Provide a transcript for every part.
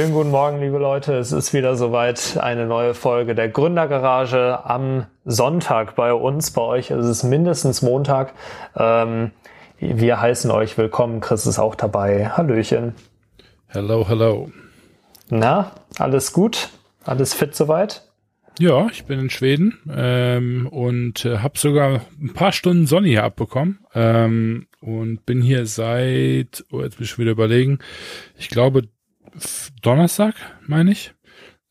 Schönen guten Morgen, liebe Leute. Es ist wieder soweit eine neue Folge der Gründergarage am Sonntag bei uns. Bei euch ist es mindestens Montag. Ähm, wir heißen euch willkommen. Chris ist auch dabei. Hallöchen. Hello, hello. Na, alles gut? Alles fit soweit? Ja, ich bin in Schweden ähm, und äh, habe sogar ein paar Stunden Sonne hier abbekommen ähm, und bin hier seit, oh, jetzt muss ich wieder überlegen, ich glaube Donnerstag, meine ich.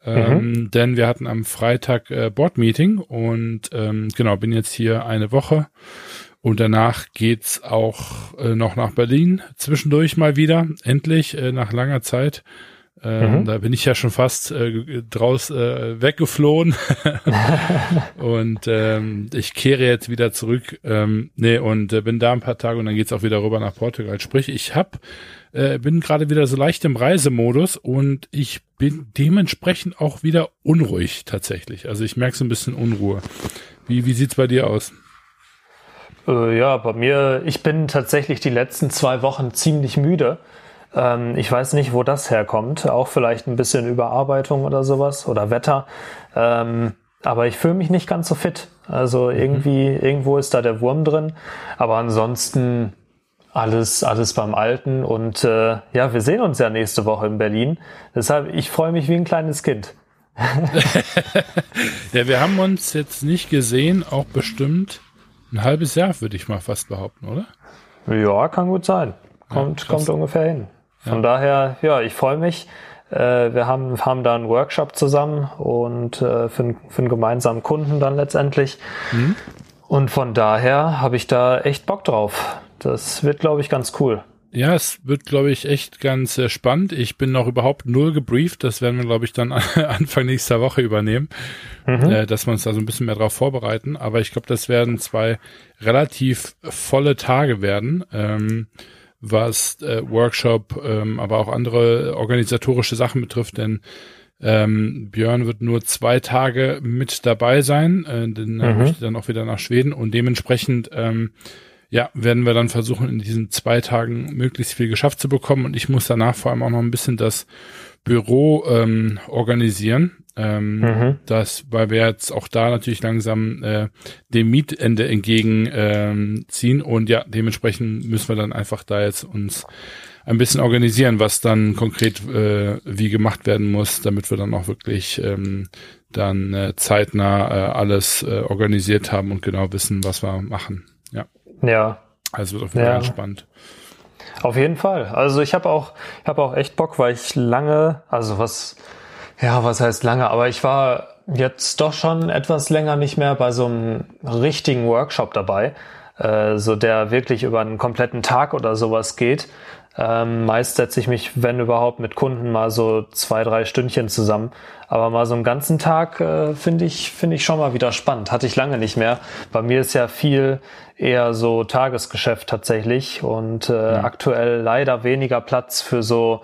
Ähm, mhm. Denn wir hatten am Freitag äh, Board-Meeting und ähm, genau, bin jetzt hier eine Woche und danach geht's auch äh, noch nach Berlin. Zwischendurch mal wieder, endlich, äh, nach langer Zeit. Ähm, mhm. Da bin ich ja schon fast äh, draus äh, weggeflohen. und ähm, ich kehre jetzt wieder zurück. Ähm, nee, und äh, bin da ein paar Tage und dann geht's auch wieder rüber nach Portugal. Sprich, ich hab äh, bin gerade wieder so leicht im Reisemodus und ich bin dementsprechend auch wieder unruhig tatsächlich. Also ich merke so ein bisschen Unruhe. Wie, wie sieht's bei dir aus? Äh, ja, bei mir, ich bin tatsächlich die letzten zwei Wochen ziemlich müde. Ähm, ich weiß nicht, wo das herkommt. Auch vielleicht ein bisschen Überarbeitung oder sowas oder Wetter. Ähm, aber ich fühle mich nicht ganz so fit. Also irgendwie, mhm. irgendwo ist da der Wurm drin. Aber ansonsten alles, alles beim Alten. Und äh, ja, wir sehen uns ja nächste Woche in Berlin. Deshalb, ich freue mich wie ein kleines Kind. ja, wir haben uns jetzt nicht gesehen, auch bestimmt ein halbes Jahr, würde ich mal fast behaupten, oder? Ja, kann gut sein. Kommt, ja, kommt ungefähr hin. Von ja. daher, ja, ich freue mich. Äh, wir haben, haben da einen Workshop zusammen und äh, für, für einen gemeinsamen Kunden dann letztendlich. Mhm. Und von daher habe ich da echt Bock drauf. Das wird, glaube ich, ganz cool. Ja, es wird, glaube ich, echt ganz äh, spannend. Ich bin noch überhaupt null gebrieft. Das werden wir, glaube ich, dann Anfang nächster Woche übernehmen, mhm. äh, dass wir uns da so ein bisschen mehr drauf vorbereiten. Aber ich glaube, das werden zwei relativ volle Tage werden, ähm, was äh, Workshop, ähm, aber auch andere organisatorische Sachen betrifft. Denn ähm, Björn wird nur zwei Tage mit dabei sein, äh, denn mhm. er möchte dann auch wieder nach Schweden und dementsprechend ähm, ja, werden wir dann versuchen, in diesen zwei Tagen möglichst viel geschafft zu bekommen. Und ich muss danach vor allem auch noch ein bisschen das Büro ähm, organisieren. Ähm, mhm. das, weil wir jetzt auch da natürlich langsam äh, dem Mietende entgegenziehen. Ähm, ziehen. und ja, dementsprechend müssen wir dann einfach da jetzt uns ein bisschen organisieren, was dann konkret äh, wie gemacht werden muss, damit wir dann auch wirklich ähm, dann äh, zeitnah äh, alles äh, organisiert haben und genau wissen, was wir machen. Ja. Ja. Also wird auf jeden Fall ja. spannend. Auf jeden Fall. Also ich habe auch, ich habe auch echt Bock, weil ich lange, also was, ja, was heißt lange, aber ich war jetzt doch schon etwas länger nicht mehr bei so einem richtigen Workshop dabei, äh, so der wirklich über einen kompletten Tag oder sowas geht. Ähm, meist setze ich mich, wenn überhaupt, mit Kunden mal so zwei, drei Stündchen zusammen. Aber mal so einen ganzen Tag äh, finde ich, finde ich schon mal wieder spannend. Hatte ich lange nicht mehr. Bei mir ist ja viel eher so Tagesgeschäft tatsächlich und äh, ja. aktuell leider weniger Platz für so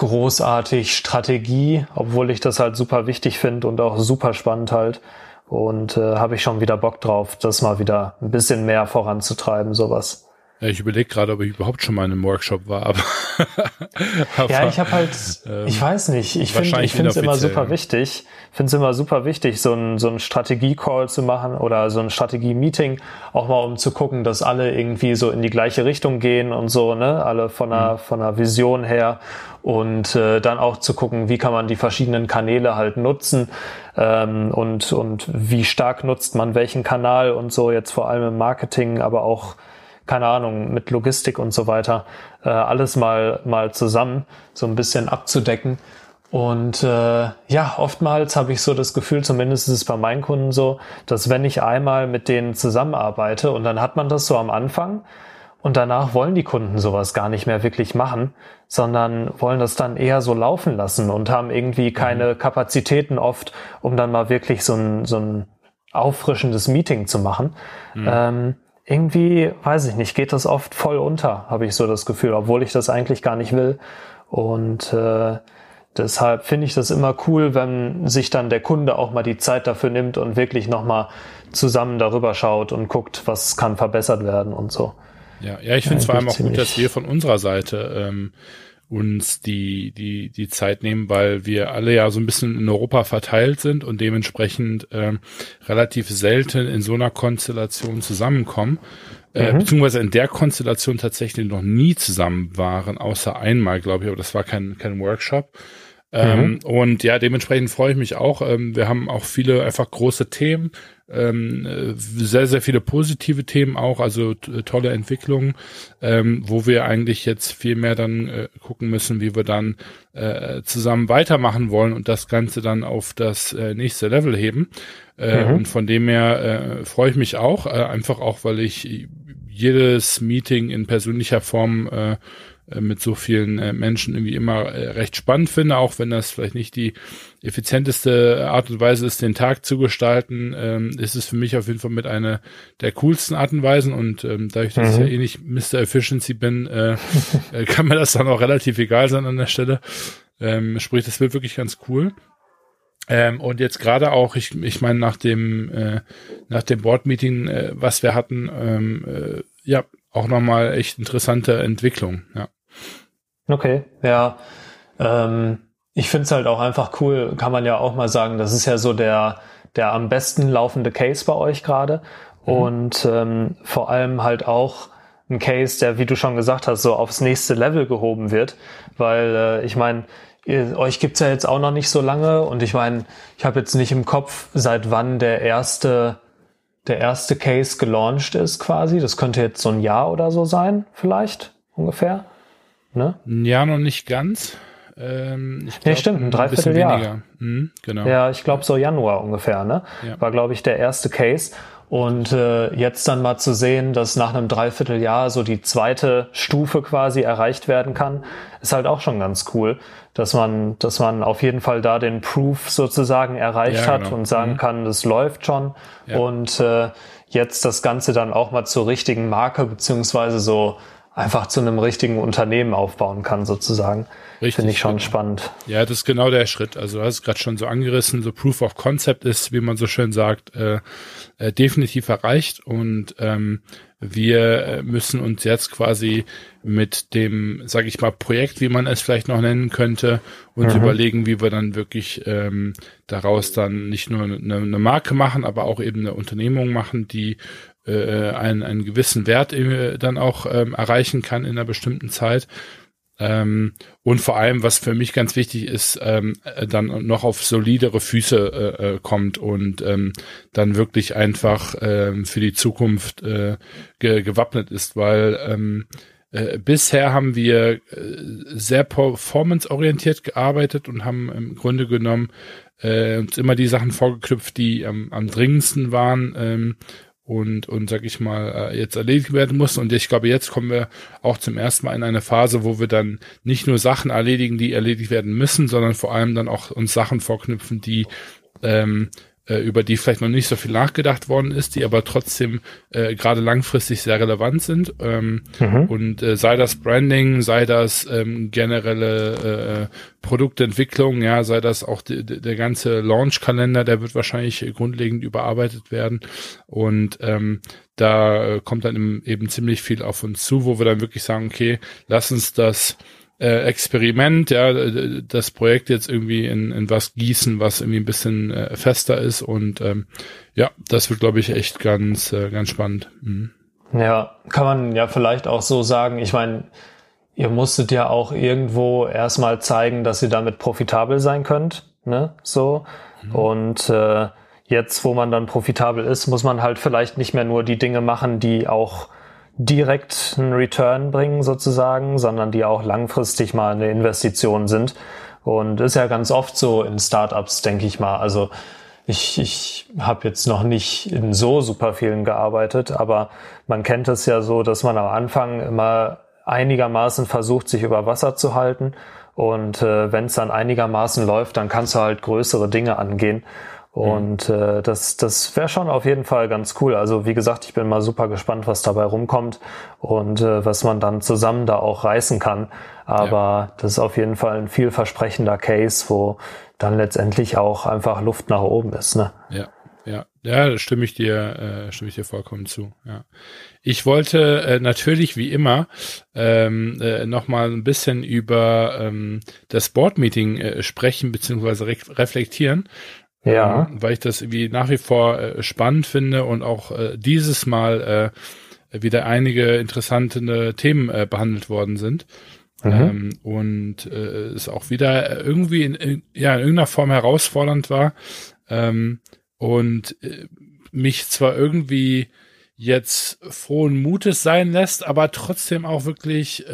großartig Strategie, obwohl ich das halt super wichtig finde und auch super spannend halt. Und äh, habe ich schon wieder Bock drauf, das mal wieder ein bisschen mehr voranzutreiben, sowas. Ja, ich überlege gerade, ob ich überhaupt schon mal in einem Workshop war, aber, aber ja, ich habe halt, ähm, ich weiß nicht, ich finde, ich finde es immer super wichtig, finde es immer super wichtig, so ein so ein Strategie-Call zu machen oder so ein Strategie-Meeting, auch mal um zu gucken, dass alle irgendwie so in die gleiche Richtung gehen und so, ne, alle von einer mhm. von einer Vision her und äh, dann auch zu gucken, wie kann man die verschiedenen Kanäle halt nutzen ähm, und und wie stark nutzt man welchen Kanal und so jetzt vor allem im Marketing, aber auch keine Ahnung, mit Logistik und so weiter, äh, alles mal, mal zusammen so ein bisschen abzudecken. Und äh, ja, oftmals habe ich so das Gefühl, zumindest ist es bei meinen Kunden so, dass wenn ich einmal mit denen zusammenarbeite und dann hat man das so am Anfang und danach wollen die Kunden sowas gar nicht mehr wirklich machen, sondern wollen das dann eher so laufen lassen und haben irgendwie keine mhm. Kapazitäten oft, um dann mal wirklich so ein, so ein auffrischendes Meeting zu machen. Mhm. Ähm, irgendwie, weiß ich nicht, geht das oft voll unter, habe ich so das Gefühl, obwohl ich das eigentlich gar nicht will. Und äh, deshalb finde ich das immer cool, wenn sich dann der Kunde auch mal die Zeit dafür nimmt und wirklich nochmal zusammen darüber schaut und guckt, was kann verbessert werden und so. Ja, ja, ich finde es vor allem auch gut, dass wir von unserer Seite ähm, uns die, die, die Zeit nehmen, weil wir alle ja so ein bisschen in Europa verteilt sind und dementsprechend ähm, relativ selten in so einer Konstellation zusammenkommen. Äh, mhm. beziehungsweise in der Konstellation tatsächlich noch nie zusammen waren, außer einmal, glaube ich, aber das war kein, kein Workshop. Ähm, mhm. Und ja, dementsprechend freue ich mich auch. Ähm, wir haben auch viele einfach große Themen, ähm, äh, sehr, sehr viele positive Themen auch, also tolle Entwicklungen, ähm, wo wir eigentlich jetzt viel mehr dann äh, gucken müssen, wie wir dann äh, zusammen weitermachen wollen und das Ganze dann auf das äh, nächste Level heben. Äh, mhm. Und von dem her äh, freue ich mich auch, äh, einfach auch, weil ich jedes Meeting in persönlicher Form äh, äh, mit so vielen äh, Menschen irgendwie immer äh, recht spannend finde, auch wenn das vielleicht nicht die effizienteste Art und Weise ist, den Tag zu gestalten, ähm, ist es für mich auf jeden Fall mit einer der coolsten Arten und Weisen und ähm, dadurch, dass mhm. ich ja eh nicht Mr. Efficiency bin, äh, kann mir das dann auch relativ egal sein an der Stelle. Ähm, sprich, das wird wirklich ganz cool. Ähm, und jetzt gerade auch, ich, ich meine, nach dem, äh, nach dem Board-Meeting, äh, was wir hatten, ähm, äh, ja, auch nochmal echt interessante Entwicklung, ja. Okay, ja. Ähm, ich finde es halt auch einfach cool, kann man ja auch mal sagen, das ist ja so der, der am besten laufende Case bei euch gerade. Mhm. Und ähm, vor allem halt auch ein Case, der, wie du schon gesagt hast, so aufs nächste Level gehoben wird. Weil äh, ich meine, euch gibt's ja jetzt auch noch nicht so lange und ich meine, ich habe jetzt nicht im Kopf, seit wann der erste der erste Case gelauncht ist quasi. Das könnte jetzt so ein Jahr oder so sein, vielleicht ungefähr. Ne? Jahr noch nicht ganz. Ähm, ich glaub, nee, stimmt, ein Dreivierteljahr. Mhm, genau. Ja, ich glaube so Januar ungefähr, ne? Ja. War, glaube ich, der erste Case. Und äh, jetzt dann mal zu sehen, dass nach einem Dreivierteljahr so die zweite Stufe quasi erreicht werden kann, ist halt auch schon ganz cool, dass man, dass man auf jeden Fall da den Proof sozusagen erreicht ja, hat genau. und sagen mhm. kann, das läuft schon. Ja. Und äh, jetzt das Ganze dann auch mal zur richtigen Marke beziehungsweise so einfach zu einem richtigen Unternehmen aufbauen kann, sozusagen. Richtig. Finde ich schon genau. spannend. Ja, das ist genau der Schritt. Also du hast es gerade schon so angerissen, so Proof of Concept ist, wie man so schön sagt, äh, äh, definitiv erreicht und ähm, wir müssen uns jetzt quasi mit dem, sage ich mal, Projekt, wie man es vielleicht noch nennen könnte, uns mhm. überlegen, wie wir dann wirklich ähm, daraus dann nicht nur eine, eine Marke machen, aber auch eben eine Unternehmung machen, die äh, einen, einen gewissen Wert äh, dann auch ähm, erreichen kann in einer bestimmten Zeit. Ähm, und vor allem, was für mich ganz wichtig ist, ähm, äh, dann noch auf solidere Füße äh, äh, kommt und ähm, dann wirklich einfach ähm, für die Zukunft äh, ge gewappnet ist, weil ähm, äh, bisher haben wir äh, sehr performanceorientiert gearbeitet und haben im Grunde genommen äh, uns immer die Sachen vorgeknüpft, die am, am dringendsten waren. Ähm, und, und sag ich mal, äh, jetzt erledigt werden muss. Und ich glaube, jetzt kommen wir auch zum ersten Mal in eine Phase, wo wir dann nicht nur Sachen erledigen, die erledigt werden müssen, sondern vor allem dann auch uns Sachen vorknüpfen, die ähm, äh, über die vielleicht noch nicht so viel nachgedacht worden ist, die aber trotzdem äh, gerade langfristig sehr relevant sind. Ähm, mhm. Und äh, sei das Branding, sei das ähm, generelle äh, Produktentwicklung, ja, sei das auch die, die, der ganze Launch-Kalender, der wird wahrscheinlich grundlegend überarbeitet werden. Und ähm, da äh, kommt dann eben ziemlich viel auf uns zu, wo wir dann wirklich sagen, okay, lass uns das äh, Experiment, ja, das Projekt jetzt irgendwie in, in was gießen, was irgendwie ein bisschen äh, fester ist und ähm, ja, das wird, glaube ich, echt ganz, äh, ganz spannend. Mhm. Ja, kann man ja vielleicht auch so sagen. Ich meine, ihr musstet ja auch irgendwo erstmal zeigen, dass ihr damit profitabel sein könnt, ne? So. Mhm. Und äh, jetzt, wo man dann profitabel ist, muss man halt vielleicht nicht mehr nur die Dinge machen, die auch direkt einen Return bringen sozusagen, sondern die auch langfristig mal eine Investition sind. Und ist ja ganz oft so in Startups, denke ich mal. Also ich, ich habe jetzt noch nicht in so super vielen gearbeitet, aber man kennt es ja so, dass man am Anfang immer einigermaßen versucht, sich über Wasser zu halten. Und äh, wenn es dann einigermaßen läuft, dann kannst du halt größere Dinge angehen. Und mhm. äh, das, das wäre schon auf jeden Fall ganz cool. Also wie gesagt, ich bin mal super gespannt, was dabei rumkommt und äh, was man dann zusammen da auch reißen kann. Aber ja. das ist auf jeden Fall ein vielversprechender Case, wo dann letztendlich auch einfach Luft nach oben ist. Ne? Ja. Ja, Ja, da stimme ich dir, äh, stimme ich dir vollkommen zu. Ja, ich wollte äh, natürlich wie immer ähm, äh, noch mal ein bisschen über ähm, das Board-Meeting äh, sprechen beziehungsweise re reflektieren. Ja. Ähm, weil ich das irgendwie nach wie vor äh, spannend finde und auch äh, dieses Mal äh, wieder einige interessante Themen behandelt worden sind. Mhm. Ähm, und es auch wieder irgendwie in, in, ja, in irgendeiner Form herausfordernd war. Ähm, und mich zwar irgendwie jetzt frohen Mutes sein lässt, aber trotzdem auch wirklich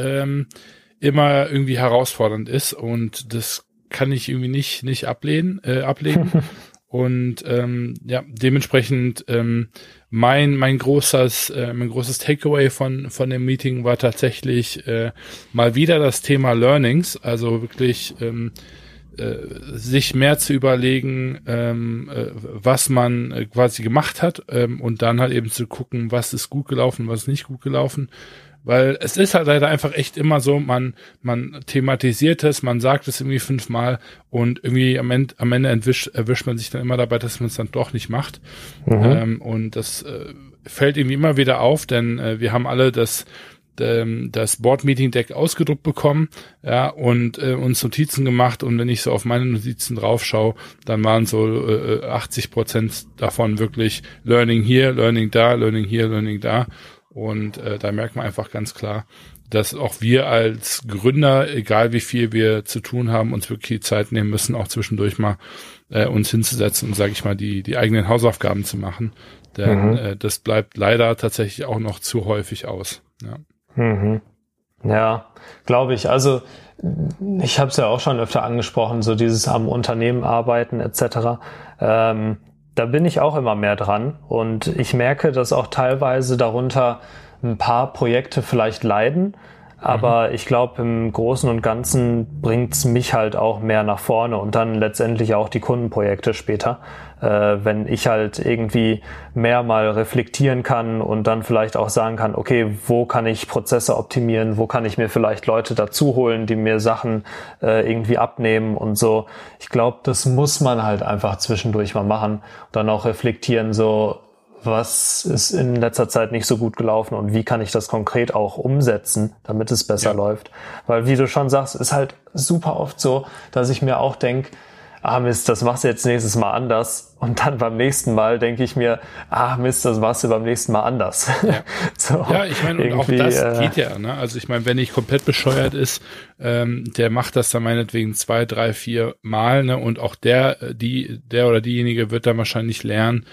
immer irgendwie herausfordernd ist und das kann ich irgendwie nicht nicht ablehnen äh, ablegen und ähm, ja dementsprechend ähm, mein mein großes äh, mein großes Takeaway von von dem Meeting war tatsächlich äh, mal wieder das Thema Learnings also wirklich ähm, äh, sich mehr zu überlegen, ähm, äh, was man äh, quasi gemacht hat ähm, und dann halt eben zu gucken, was ist gut gelaufen, was ist nicht gut gelaufen. Weil es ist halt leider einfach echt immer so, man, man thematisiert es, man sagt es irgendwie fünfmal und irgendwie am Ende, am Ende entwischt, erwischt man sich dann immer dabei, dass man es dann doch nicht macht. Mhm. Ähm, und das äh, fällt irgendwie immer wieder auf, denn äh, wir haben alle das ähm, das Board Meeting Deck ausgedruckt bekommen, ja, und äh, uns Notizen gemacht und wenn ich so auf meine Notizen draufschaue, dann waren so äh, 80 Prozent davon wirklich Learning hier, Learning da, Learning hier, Learning da und äh, da merkt man einfach ganz klar, dass auch wir als Gründer, egal wie viel wir zu tun haben, uns wirklich die Zeit nehmen müssen, auch zwischendurch mal äh, uns hinzusetzen und, sage ich mal, die, die eigenen Hausaufgaben zu machen. Denn mhm. äh, das bleibt leider tatsächlich auch noch zu häufig aus. Ja. Mhm. Ja, glaube ich. Also ich habe es ja auch schon öfter angesprochen, so dieses am Unternehmen arbeiten etc. Ähm, da bin ich auch immer mehr dran. Und ich merke, dass auch teilweise darunter ein paar Projekte vielleicht leiden, aber mhm. ich glaube, im Großen und Ganzen bringt's mich halt auch mehr nach vorne und dann letztendlich auch die Kundenprojekte später, äh, wenn ich halt irgendwie mehr mal reflektieren kann und dann vielleicht auch sagen kann, okay, wo kann ich Prozesse optimieren, wo kann ich mir vielleicht Leute dazu holen, die mir Sachen äh, irgendwie abnehmen und so. Ich glaube, das muss man halt einfach zwischendurch mal machen und dann auch reflektieren, so was ist in letzter Zeit nicht so gut gelaufen und wie kann ich das konkret auch umsetzen, damit es besser ja. läuft. Weil wie du schon sagst, ist halt super oft so, dass ich mir auch denke, ah Mist, das machst du jetzt nächstes Mal anders. Und dann beim nächsten Mal denke ich mir, ah Mist, das machst du beim nächsten Mal anders. Ja, so, ja ich meine, und auch das äh, geht ja. Ne? Also ich meine, wenn ich komplett bescheuert ist, ähm, der macht das dann meinetwegen zwei, drei, vier Mal. Ne? Und auch der, die, der oder diejenige wird dann wahrscheinlich lernen,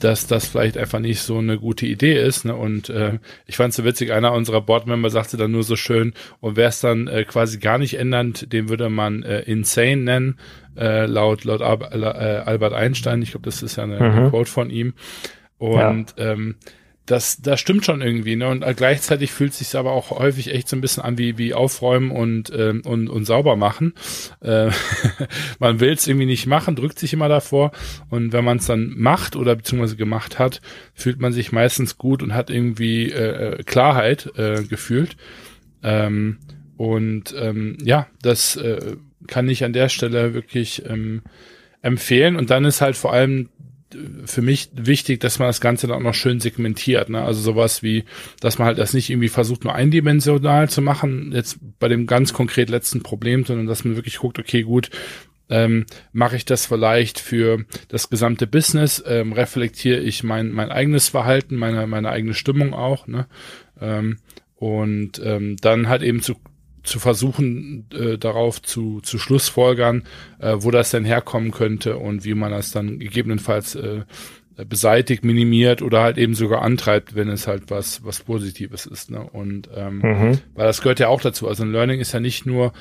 dass das vielleicht einfach nicht so eine gute Idee ist. Ne? Und äh, ich fand es so witzig, einer unserer Boardmember sagte dann nur so schön, und wer es dann äh, quasi gar nicht ändert, den würde man äh, insane nennen, äh, laut, laut Al äh, Albert Einstein. Ich glaube, das ist ja eine, mhm. eine Quote von ihm. Und ja. ähm, das, das stimmt schon irgendwie, ne? Und gleichzeitig fühlt es sich aber auch häufig echt so ein bisschen an wie, wie aufräumen und, ähm, und, und sauber machen. Äh, man will es irgendwie nicht machen, drückt sich immer davor. Und wenn man es dann macht oder beziehungsweise gemacht hat, fühlt man sich meistens gut und hat irgendwie äh, äh Klarheit äh, gefühlt. Ähm, und ähm, ja, das äh, kann ich an der Stelle wirklich ähm, empfehlen. Und dann ist halt vor allem für mich wichtig, dass man das Ganze dann auch noch schön segmentiert. Ne? Also sowas wie, dass man halt das nicht irgendwie versucht, nur eindimensional zu machen, jetzt bei dem ganz konkret letzten Problem, sondern dass man wirklich guckt, okay, gut, ähm, mache ich das vielleicht für das gesamte Business, ähm, reflektiere ich mein, mein eigenes Verhalten, meine, meine eigene Stimmung auch, ne? Ähm, und ähm, dann halt eben zu zu versuchen, äh, darauf zu, zu Schlussfolgern, äh, wo das denn herkommen könnte und wie man das dann gegebenenfalls äh, beseitigt, minimiert oder halt eben sogar antreibt, wenn es halt was was Positives ist. Ne? Und ähm, mhm. weil das gehört ja auch dazu. Also ein Learning ist ja nicht nur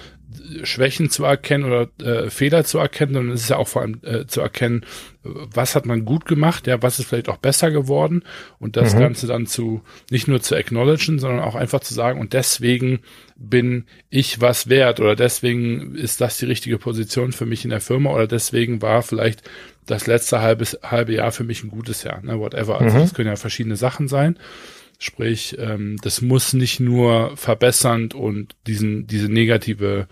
Schwächen zu erkennen oder äh, Fehler zu erkennen, sondern es ist ja auch vor allem äh, zu erkennen, was hat man gut gemacht, ja, was ist vielleicht auch besser geworden und das mhm. Ganze dann zu nicht nur zu acknowledgen, sondern auch einfach zu sagen und deswegen bin ich was wert oder deswegen ist das die richtige Position für mich in der Firma oder deswegen war vielleicht das letzte halbe, halbe Jahr für mich ein gutes Jahr, ne, whatever. Also mhm. das können ja verschiedene Sachen sein. Sprich, ähm, das muss nicht nur verbessernd und diesen, diese negative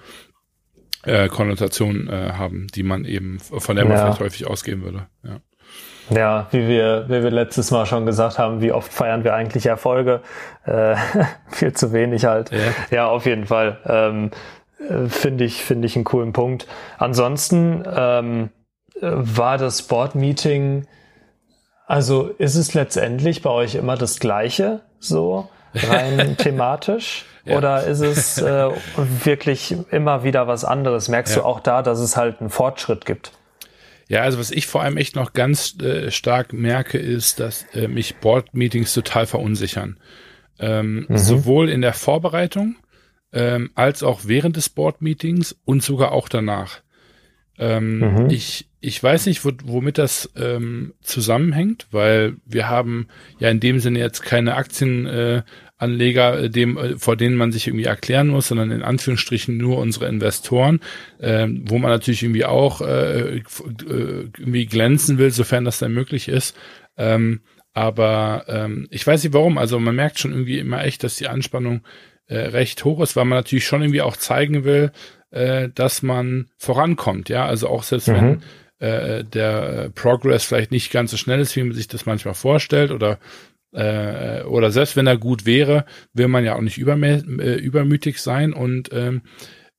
äh, Konnotation äh, haben, die man eben, von der man ja. vielleicht häufig ausgehen würde. Ja. Ja, wie wir, wie wir letztes Mal schon gesagt haben, wie oft feiern wir eigentlich Erfolge? Äh, viel zu wenig halt. Ja, ja auf jeden Fall. Ähm, äh, finde ich, finde ich einen coolen Punkt. Ansonsten ähm, war das Board-Meeting, also ist es letztendlich bei euch immer das Gleiche, so rein thematisch? Ja. Oder ist es äh, wirklich immer wieder was anderes? Merkst ja. du auch da, dass es halt einen Fortschritt gibt? Ja, also was ich vor allem echt noch ganz äh, stark merke, ist, dass äh, mich Board-Meetings total verunsichern. Ähm, mhm. Sowohl in der Vorbereitung ähm, als auch während des Board-Meetings und sogar auch danach. Ähm, mhm. ich, ich weiß nicht, womit das ähm, zusammenhängt, weil wir haben ja in dem Sinne jetzt keine Aktienanleger, äh, dem, äh, vor denen man sich irgendwie erklären muss, sondern in Anführungsstrichen nur unsere Investoren, äh, wo man natürlich irgendwie auch äh, äh, irgendwie glänzen will, sofern das dann möglich ist. Ähm, aber ähm, ich weiß nicht warum. Also man merkt schon irgendwie immer echt, dass die Anspannung äh, recht hoch ist, weil man natürlich schon irgendwie auch zeigen will, äh, dass man vorankommt. Ja, also auch selbst mhm. wenn äh, der Progress vielleicht nicht ganz so schnell ist, wie man sich das manchmal vorstellt oder äh, oder selbst wenn er gut wäre, will man ja auch nicht äh, übermütig sein und ähm,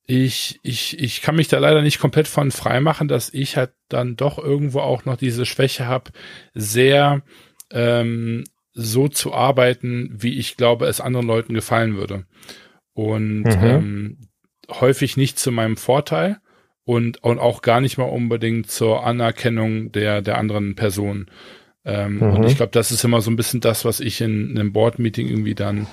ich, ich, ich kann mich da leider nicht komplett von frei machen, dass ich halt dann doch irgendwo auch noch diese Schwäche habe, sehr ähm, so zu arbeiten, wie ich glaube, es anderen Leuten gefallen würde. Und mhm. ähm, häufig nicht zu meinem Vorteil und, und auch gar nicht mal unbedingt zur Anerkennung der, der anderen Person. Ähm, mhm. Und ich glaube, das ist immer so ein bisschen das, was ich in, in einem Board-Meeting irgendwie dann,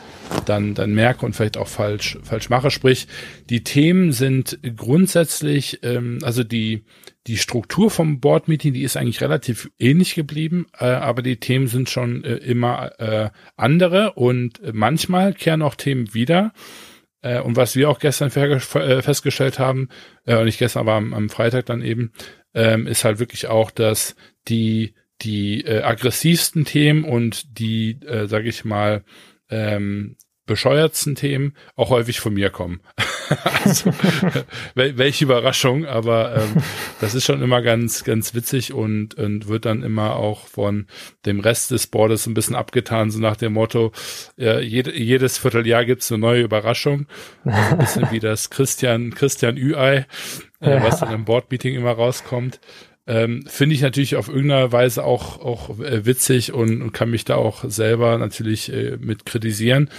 dann, dann merke und vielleicht auch falsch, falsch mache. Sprich, die Themen sind grundsätzlich, ähm, also die, die Struktur vom Board-Meeting, die ist eigentlich relativ ähnlich geblieben, äh, aber die Themen sind schon äh, immer äh, andere und manchmal kehren auch Themen wieder. Äh, und was wir auch gestern äh, festgestellt haben, äh, nicht gestern, aber am, am Freitag dann eben, ähm, ist halt wirklich auch, dass die die äh, aggressivsten Themen und die, äh, sage ich mal, ähm, bescheuertsten Themen auch häufig von mir kommen. also, welche Überraschung, aber ähm, das ist schon immer ganz, ganz witzig und, und wird dann immer auch von dem Rest des Boards ein bisschen abgetan, so nach dem Motto, äh, jede, jedes Vierteljahr gibt's eine neue Überraschung. Also ein bisschen wie das Christian, Christian Ü-Ei, äh, was dann im Board-Meeting immer rauskommt. Ähm, Finde ich natürlich auf irgendeiner Weise auch, auch äh, witzig und, und kann mich da auch selber natürlich äh, mit kritisieren.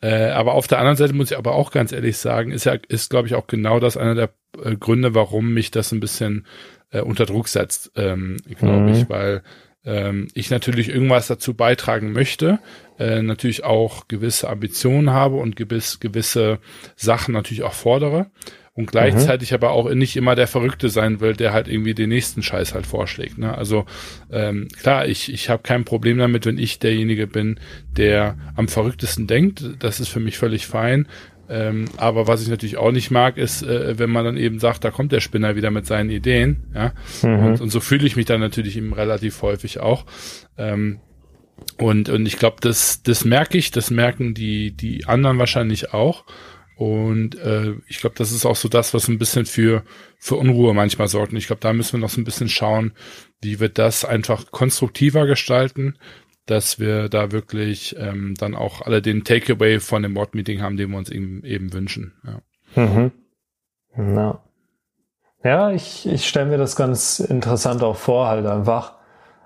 Äh, aber auf der anderen Seite muss ich aber auch ganz ehrlich sagen, ist ja, ist glaube ich auch genau das einer der äh, Gründe, warum mich das ein bisschen äh, unter Druck setzt, ähm, glaube mhm. ich, weil ähm, ich natürlich irgendwas dazu beitragen möchte, äh, natürlich auch gewisse Ambitionen habe und gewiss, gewisse Sachen natürlich auch fordere und gleichzeitig mhm. aber auch nicht immer der Verrückte sein will, der halt irgendwie den nächsten Scheiß halt vorschlägt. Ne? Also ähm, klar, ich, ich habe kein Problem damit, wenn ich derjenige bin, der am verrücktesten denkt. Das ist für mich völlig fein. Ähm, aber was ich natürlich auch nicht mag, ist, äh, wenn man dann eben sagt, da kommt der Spinner wieder mit seinen Ideen. Ja? Mhm. Und, und so fühle ich mich dann natürlich eben relativ häufig auch. Ähm, und, und ich glaube, das, das merke ich, das merken die, die anderen wahrscheinlich auch. Und äh, ich glaube, das ist auch so das, was ein bisschen für, für Unruhe manchmal sorgt. Und ich glaube, da müssen wir noch so ein bisschen schauen, wie wir das einfach konstruktiver gestalten, dass wir da wirklich ähm, dann auch alle den Takeaway von dem Board-Meeting haben, den wir uns eben, eben wünschen. Ja, mhm. ja. ja ich, ich stelle mir das ganz interessant auch vor, halt einfach.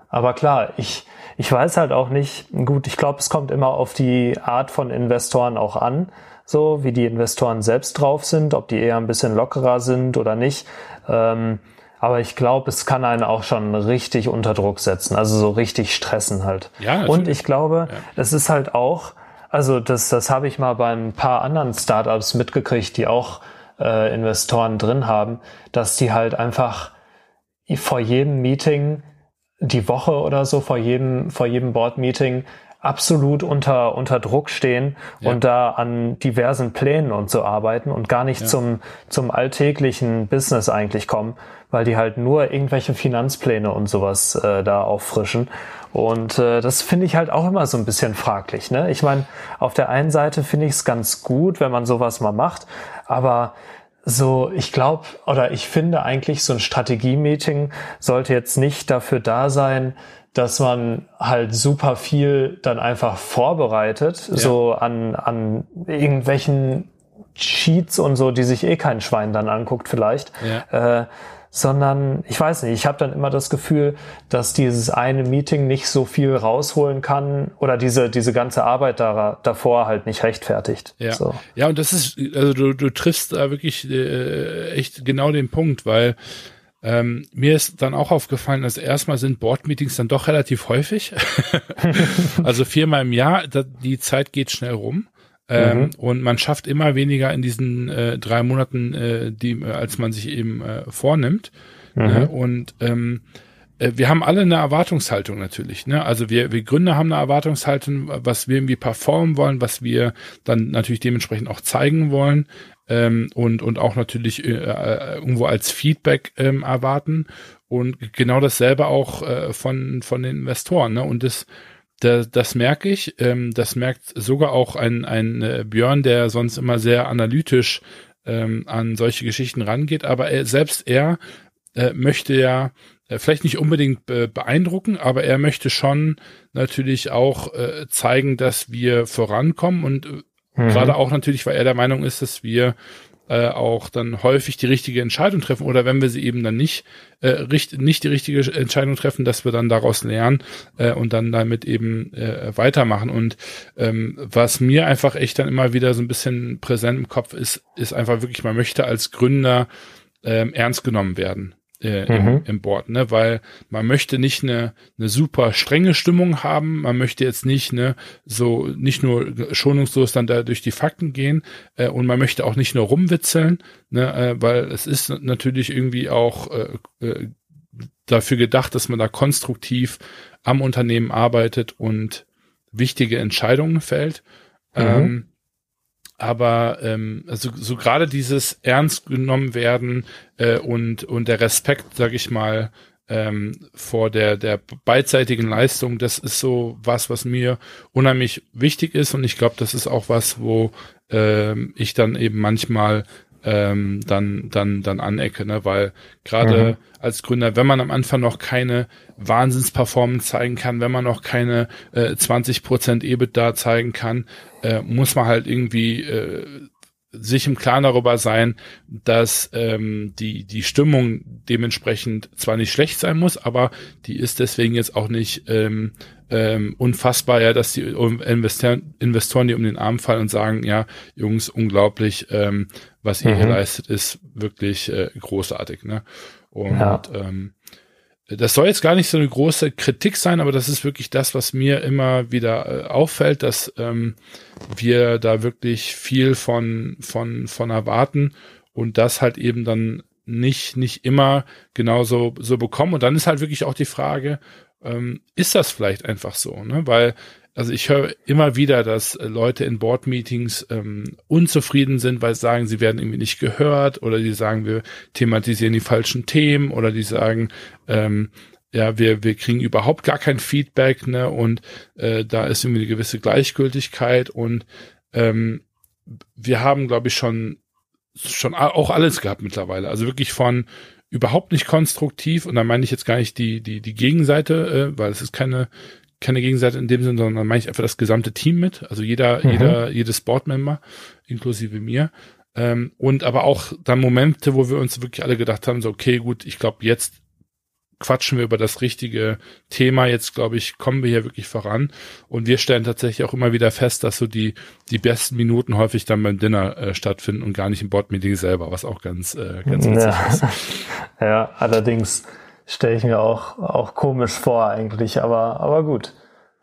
Aber klar, ich, ich weiß halt auch nicht, gut, ich glaube, es kommt immer auf die Art von Investoren auch an so wie die Investoren selbst drauf sind, ob die eher ein bisschen lockerer sind oder nicht. Ähm, aber ich glaube, es kann einen auch schon richtig unter Druck setzen, also so richtig stressen halt. Ja, Und ich glaube, ja. es ist halt auch, also das, das habe ich mal bei ein paar anderen Startups mitgekriegt, die auch äh, Investoren drin haben, dass die halt einfach vor jedem Meeting die Woche oder so, vor jedem, vor jedem Board-Meeting absolut unter, unter Druck stehen ja. und da an diversen Plänen und so arbeiten und gar nicht ja. zum, zum alltäglichen Business eigentlich kommen, weil die halt nur irgendwelche Finanzpläne und sowas äh, da auffrischen. Und äh, das finde ich halt auch immer so ein bisschen fraglich. Ne? Ich meine, auf der einen Seite finde ich es ganz gut, wenn man sowas mal macht, aber so, ich glaube oder ich finde eigentlich, so ein Strategie-Meeting sollte jetzt nicht dafür da sein, dass man halt super viel dann einfach vorbereitet, ja. so an, an irgendwelchen Cheats und so, die sich eh kein Schwein dann anguckt vielleicht. Ja. Äh, sondern ich weiß nicht, ich habe dann immer das Gefühl, dass dieses eine Meeting nicht so viel rausholen kann oder diese diese ganze Arbeit da, davor halt nicht rechtfertigt. Ja, so. ja und das ist, also du, du triffst da wirklich äh, echt genau den Punkt, weil ähm, mir ist dann auch aufgefallen, dass erstmal sind Board-Meetings dann doch relativ häufig. also viermal im Jahr, da, die Zeit geht schnell rum. Ähm, mhm. Und man schafft immer weniger in diesen äh, drei Monaten, äh, die, äh, als man sich eben äh, vornimmt. Mhm. Ne? Und ähm, äh, wir haben alle eine Erwartungshaltung natürlich. Ne? Also wir, wir Gründer haben eine Erwartungshaltung, was wir irgendwie performen wollen, was wir dann natürlich dementsprechend auch zeigen wollen ähm, und, und auch natürlich äh, äh, irgendwo als Feedback ähm, erwarten. Und genau dasselbe auch äh, von, von den Investoren. Ne? Und das das, das merke ich. Ähm, das merkt sogar auch ein, ein äh, Björn, der sonst immer sehr analytisch ähm, an solche Geschichten rangeht. Aber er, selbst er äh, möchte ja äh, vielleicht nicht unbedingt be beeindrucken, aber er möchte schon natürlich auch äh, zeigen, dass wir vorankommen und äh, mhm. gerade auch natürlich, weil er der Meinung ist, dass wir äh, auch dann häufig die richtige Entscheidung treffen oder wenn wir sie eben dann nicht äh, richt, nicht die richtige Entscheidung treffen, dass wir dann daraus lernen äh, und dann damit eben äh, weitermachen. Und ähm, was mir einfach echt dann immer wieder so ein bisschen präsent im Kopf ist, ist einfach wirklich, man möchte als Gründer ähm, ernst genommen werden äh, mhm. im, im Board, ne? Weil man möchte nicht eine, eine super strenge Stimmung haben, man möchte jetzt nicht ne so nicht nur schonungslos dann da durch die Fakten gehen äh, und man möchte auch nicht nur rumwitzeln, ne? Äh, weil es ist natürlich irgendwie auch äh, äh, dafür gedacht, dass man da konstruktiv am Unternehmen arbeitet und wichtige Entscheidungen fällt. Mhm. Ähm, aber ähm, also so gerade dieses ernst genommen werden äh, und und der Respekt, sag ich mal, ähm, vor der der beidseitigen Leistung, das ist so was, was mir unheimlich wichtig ist. Und ich glaube, das ist auch was, wo ähm, ich dann eben manchmal ähm, dann dann dann anecke, ne? weil gerade mhm. als Gründer, wenn man am Anfang noch keine Wahnsinnsperformance zeigen kann, wenn man noch keine äh, 20% EBITDA zeigen kann, äh, muss man halt irgendwie äh, sich im Klaren darüber sein, dass ähm, die die Stimmung dementsprechend zwar nicht schlecht sein muss, aber die ist deswegen jetzt auch nicht ähm, ähm, unfassbar, ja, dass die Investoren, Investoren die um den Arm fallen und sagen, ja, Jungs, unglaublich, ähm, was ihr mhm. hier leistet, ist wirklich äh, großartig. Ne? Und ja. ähm, das soll jetzt gar nicht so eine große Kritik sein, aber das ist wirklich das, was mir immer wieder äh, auffällt, dass ähm, wir da wirklich viel von, von, von erwarten und das halt eben dann nicht, nicht immer genauso so bekommen. Und dann ist halt wirklich auch die Frage, ähm, ist das vielleicht einfach so, ne? Weil also ich höre immer wieder, dass äh, Leute in Board-Meetings ähm, unzufrieden sind, weil sie sagen, sie werden irgendwie nicht gehört oder die sagen, wir thematisieren die falschen Themen oder die sagen, ähm, ja, wir, wir kriegen überhaupt gar kein Feedback, ne? Und äh, da ist irgendwie eine gewisse Gleichgültigkeit und ähm, wir haben, glaube ich, schon schon auch alles gehabt mittlerweile. Also wirklich von überhaupt nicht konstruktiv und da meine ich jetzt gar nicht die die die Gegenseite, äh, weil es ist keine keine Gegenseite in dem Sinne, sondern meine ich einfach das gesamte Team mit, also jeder, mhm. jeder, jedes Boardmember, inklusive mir. Ähm, und aber auch dann Momente, wo wir uns wirklich alle gedacht haben, so, okay, gut, ich glaube, jetzt quatschen wir über das richtige Thema. Jetzt, glaube ich, kommen wir hier wirklich voran. Und wir stellen tatsächlich auch immer wieder fest, dass so die, die besten Minuten häufig dann beim Dinner äh, stattfinden und gar nicht im Boardmeeting selber, was auch ganz, äh, ganz witzig ja. ist. ja, allerdings stelle ich mir auch, auch komisch vor eigentlich, aber, aber gut.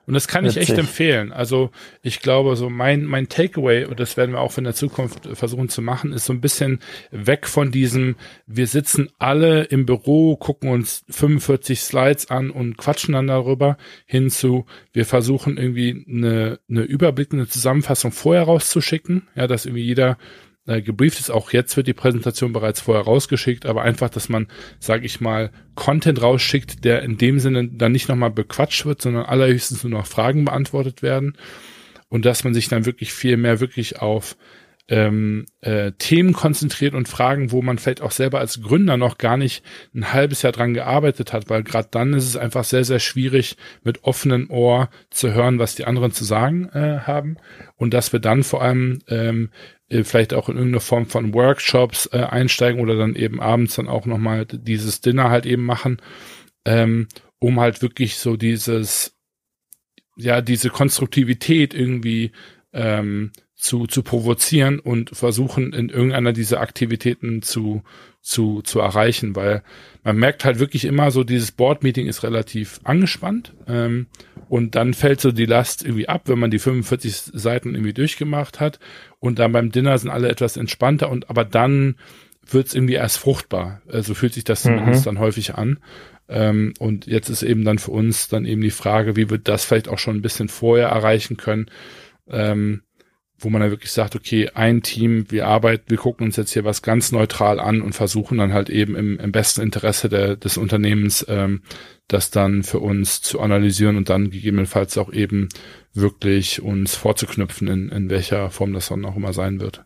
Und das kann Witzig. ich echt empfehlen. Also ich glaube, so mein, mein Takeaway, und das werden wir auch in der Zukunft versuchen zu machen, ist so ein bisschen weg von diesem, wir sitzen alle im Büro, gucken uns 45 Slides an und quatschen dann darüber, hin zu, wir versuchen irgendwie eine, eine überblickende Zusammenfassung vorher rauszuschicken, ja, dass irgendwie jeder äh, gebrieft ist. Auch jetzt wird die Präsentation bereits vorher rausgeschickt, aber einfach, dass man, sage ich mal, Content rausschickt, der in dem Sinne dann nicht nochmal bequatscht wird, sondern allerhöchstens nur noch Fragen beantwortet werden und dass man sich dann wirklich viel mehr wirklich auf ähm, äh, Themen konzentriert und Fragen, wo man vielleicht auch selber als Gründer noch gar nicht ein halbes Jahr dran gearbeitet hat, weil gerade dann ist es einfach sehr, sehr schwierig, mit offenem Ohr zu hören, was die anderen zu sagen äh, haben. Und dass wir dann vor allem ähm, äh, vielleicht auch in irgendeine Form von Workshops äh, einsteigen oder dann eben abends dann auch nochmal dieses Dinner halt eben machen, ähm, um halt wirklich so dieses, ja, diese Konstruktivität irgendwie ähm, zu, zu provozieren und versuchen, in irgendeiner dieser Aktivitäten zu, zu, zu erreichen, weil man merkt halt wirklich immer so, dieses Board-Meeting ist relativ angespannt ähm, und dann fällt so die Last irgendwie ab, wenn man die 45 Seiten irgendwie durchgemacht hat und dann beim Dinner sind alle etwas entspannter und aber dann wird es irgendwie erst fruchtbar. Also fühlt sich das mhm. zumindest dann häufig an. Ähm, und jetzt ist eben dann für uns dann eben die Frage, wie wir das vielleicht auch schon ein bisschen vorher erreichen können. Ähm, wo man dann wirklich sagt, okay, ein Team, wir arbeiten, wir gucken uns jetzt hier was ganz neutral an und versuchen dann halt eben im, im besten Interesse der, des Unternehmens ähm, das dann für uns zu analysieren und dann gegebenenfalls auch eben wirklich uns vorzuknüpfen, in, in welcher Form das dann auch immer sein wird.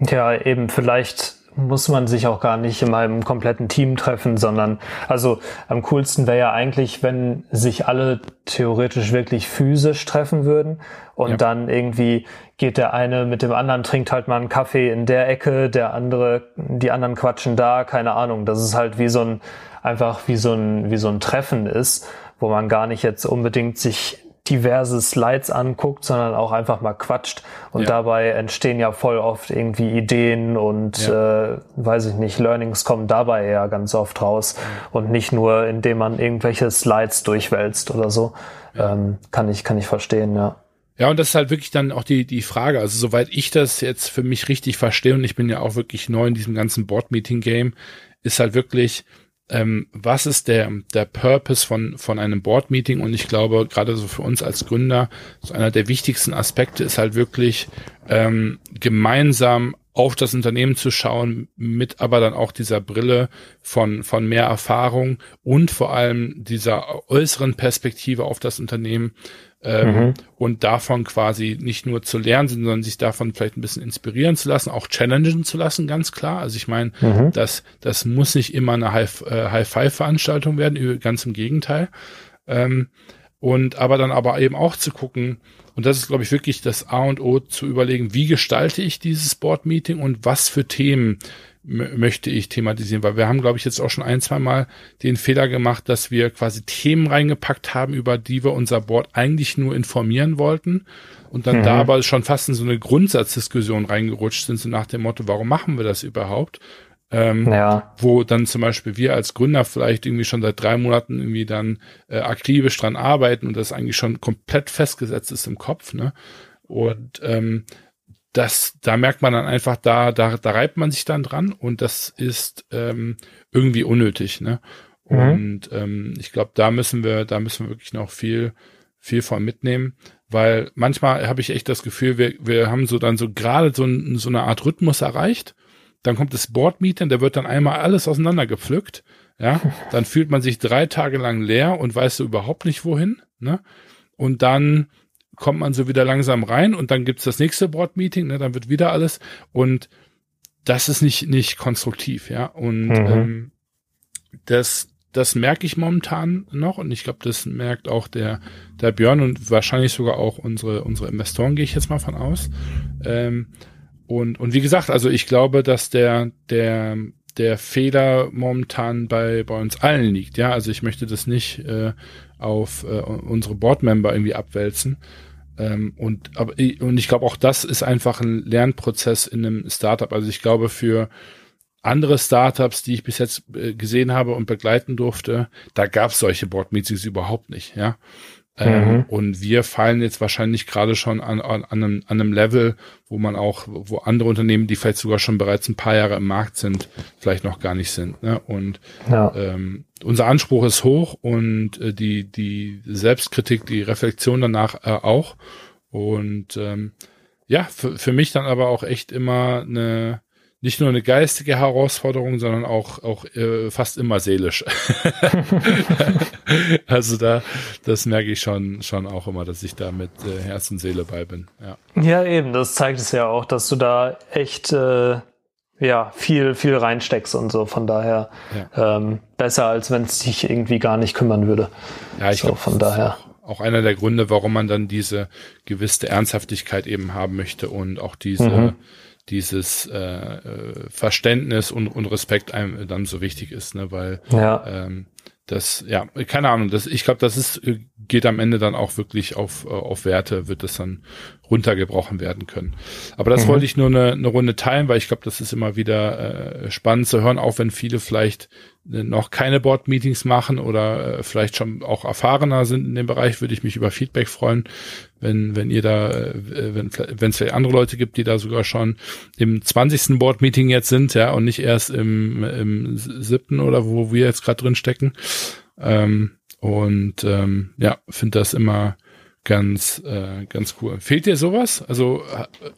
Ja, eben vielleicht muss man sich auch gar nicht in einem kompletten Team treffen, sondern also am coolsten wäre ja eigentlich, wenn sich alle theoretisch wirklich physisch treffen würden und ja. dann irgendwie geht der eine mit dem anderen, trinkt halt mal einen Kaffee in der Ecke, der andere, die anderen quatschen da, keine Ahnung. Das ist halt wie so ein, einfach wie so ein, wie so ein Treffen ist, wo man gar nicht jetzt unbedingt sich diverse Slides anguckt, sondern auch einfach mal quatscht. Und ja. dabei entstehen ja voll oft irgendwie Ideen und ja. äh, weiß ich nicht, Learnings kommen dabei eher ganz oft raus und nicht nur, indem man irgendwelche Slides durchwälzt oder so. Ja. Ähm, kann ich, kann ich verstehen, ja. Ja, und das ist halt wirklich dann auch die, die Frage. Also, soweit ich das jetzt für mich richtig verstehe, und ich bin ja auch wirklich neu in diesem ganzen Board-Meeting-Game, ist halt wirklich, ähm, was ist der, der Purpose von, von einem Board-Meeting? Und ich glaube, gerade so für uns als Gründer, so einer der wichtigsten Aspekte ist halt wirklich ähm, gemeinsam auf das Unternehmen zu schauen, mit aber dann auch dieser Brille von, von mehr Erfahrung und vor allem dieser äußeren Perspektive auf das Unternehmen ähm, mhm. und davon quasi nicht nur zu lernen, sondern sich davon vielleicht ein bisschen inspirieren zu lassen, auch challengen zu lassen, ganz klar. Also ich meine, mhm. das, das muss nicht immer eine High-Five-Veranstaltung äh, werden, ganz im Gegenteil. Ähm, und aber dann aber eben auch zu gucken, und das ist, glaube ich, wirklich das A und O zu überlegen, wie gestalte ich dieses Board-Meeting und was für Themen möchte ich thematisieren, weil wir haben, glaube ich, jetzt auch schon ein, zwei Mal den Fehler gemacht, dass wir quasi Themen reingepackt haben, über die wir unser Board eigentlich nur informieren wollten und dann mhm. da aber schon fast in so eine Grundsatzdiskussion reingerutscht sind, so nach dem Motto, warum machen wir das überhaupt? Ähm, ja. Wo dann zum Beispiel wir als Gründer vielleicht irgendwie schon seit drei Monaten irgendwie dann äh, akribisch dran arbeiten und das eigentlich schon komplett festgesetzt ist im Kopf, ne? Und ähm, das, da merkt man dann einfach, da, da, da reibt man sich dann dran und das ist ähm, irgendwie unnötig, ne? Mhm. Und ähm, ich glaube, da müssen wir, da müssen wir wirklich noch viel, viel von mitnehmen, weil manchmal habe ich echt das Gefühl, wir, wir haben so dann so gerade so, so eine Art Rhythmus erreicht. Dann kommt das Board-Meeting, da wird dann einmal alles auseinandergepflückt. Ja, dann fühlt man sich drei Tage lang leer und weiß so überhaupt nicht wohin. Ne? Und dann kommt man so wieder langsam rein und dann gibt's das nächste Board-Meeting, ne, dann wird wieder alles und das ist nicht, nicht konstruktiv, ja. Und mhm. ähm, das, das merke ich momentan noch und ich glaube, das merkt auch der, der Björn und wahrscheinlich sogar auch unsere, unsere Investoren, gehe ich jetzt mal von aus. Ähm, und, und wie gesagt, also ich glaube, dass der, der, der Fehler momentan bei, bei uns allen liegt. Ja, also ich möchte das nicht äh, auf äh, unsere Boardmember irgendwie abwälzen, ähm, und, aber, und ich glaube, auch das ist einfach ein Lernprozess in einem Startup. Also ich glaube, für andere Startups, die ich bis jetzt äh, gesehen habe und begleiten durfte, da gab es solche Board-Meetings überhaupt nicht, ja. Ähm, mhm. Und wir fallen jetzt wahrscheinlich gerade schon an, an, an, einem, an einem Level, wo man auch, wo andere Unternehmen, die vielleicht sogar schon bereits ein paar Jahre im Markt sind, vielleicht noch gar nicht sind. Ne? Und ja. ähm, unser Anspruch ist hoch und äh, die, die Selbstkritik, die Reflexion danach äh, auch. Und ähm, ja, für, für mich dann aber auch echt immer eine, nicht nur eine geistige Herausforderung, sondern auch, auch äh, fast immer seelisch. also da, das merke ich schon, schon auch immer, dass ich da mit äh, Herz und Seele bei bin. Ja. ja, eben, das zeigt es ja auch, dass du da echt äh, ja, viel, viel reinsteckst und so. Von daher ja. ähm, besser, als wenn es dich irgendwie gar nicht kümmern würde. Ja, ich so, glaube, von daher. Auch einer der Gründe, warum man dann diese gewisse Ernsthaftigkeit eben haben möchte und auch diese, mhm. Dieses äh, äh Verständnis und, und Respekt einem dann so wichtig ist, ne? Weil ja. ähm, das, ja, keine Ahnung, das, ich glaube, das ist, geht am Ende dann auch wirklich auf, äh, auf Werte, wird das dann runtergebrochen werden können. Aber das mhm. wollte ich nur eine, eine Runde teilen, weil ich glaube, das ist immer wieder äh, spannend zu hören, auch wenn viele vielleicht äh, noch keine Board-Meetings machen oder äh, vielleicht schon auch erfahrener sind in dem Bereich, würde ich mich über Feedback freuen, wenn, wenn ihr da, äh, wenn wenn es vielleicht andere Leute gibt, die da sogar schon im 20. Board-Meeting jetzt sind, ja, und nicht erst im, im siebten oder wo wir jetzt gerade drin stecken. Ähm, und ähm, ja, finde das immer ganz, äh, ganz cool. Fehlt dir sowas? Also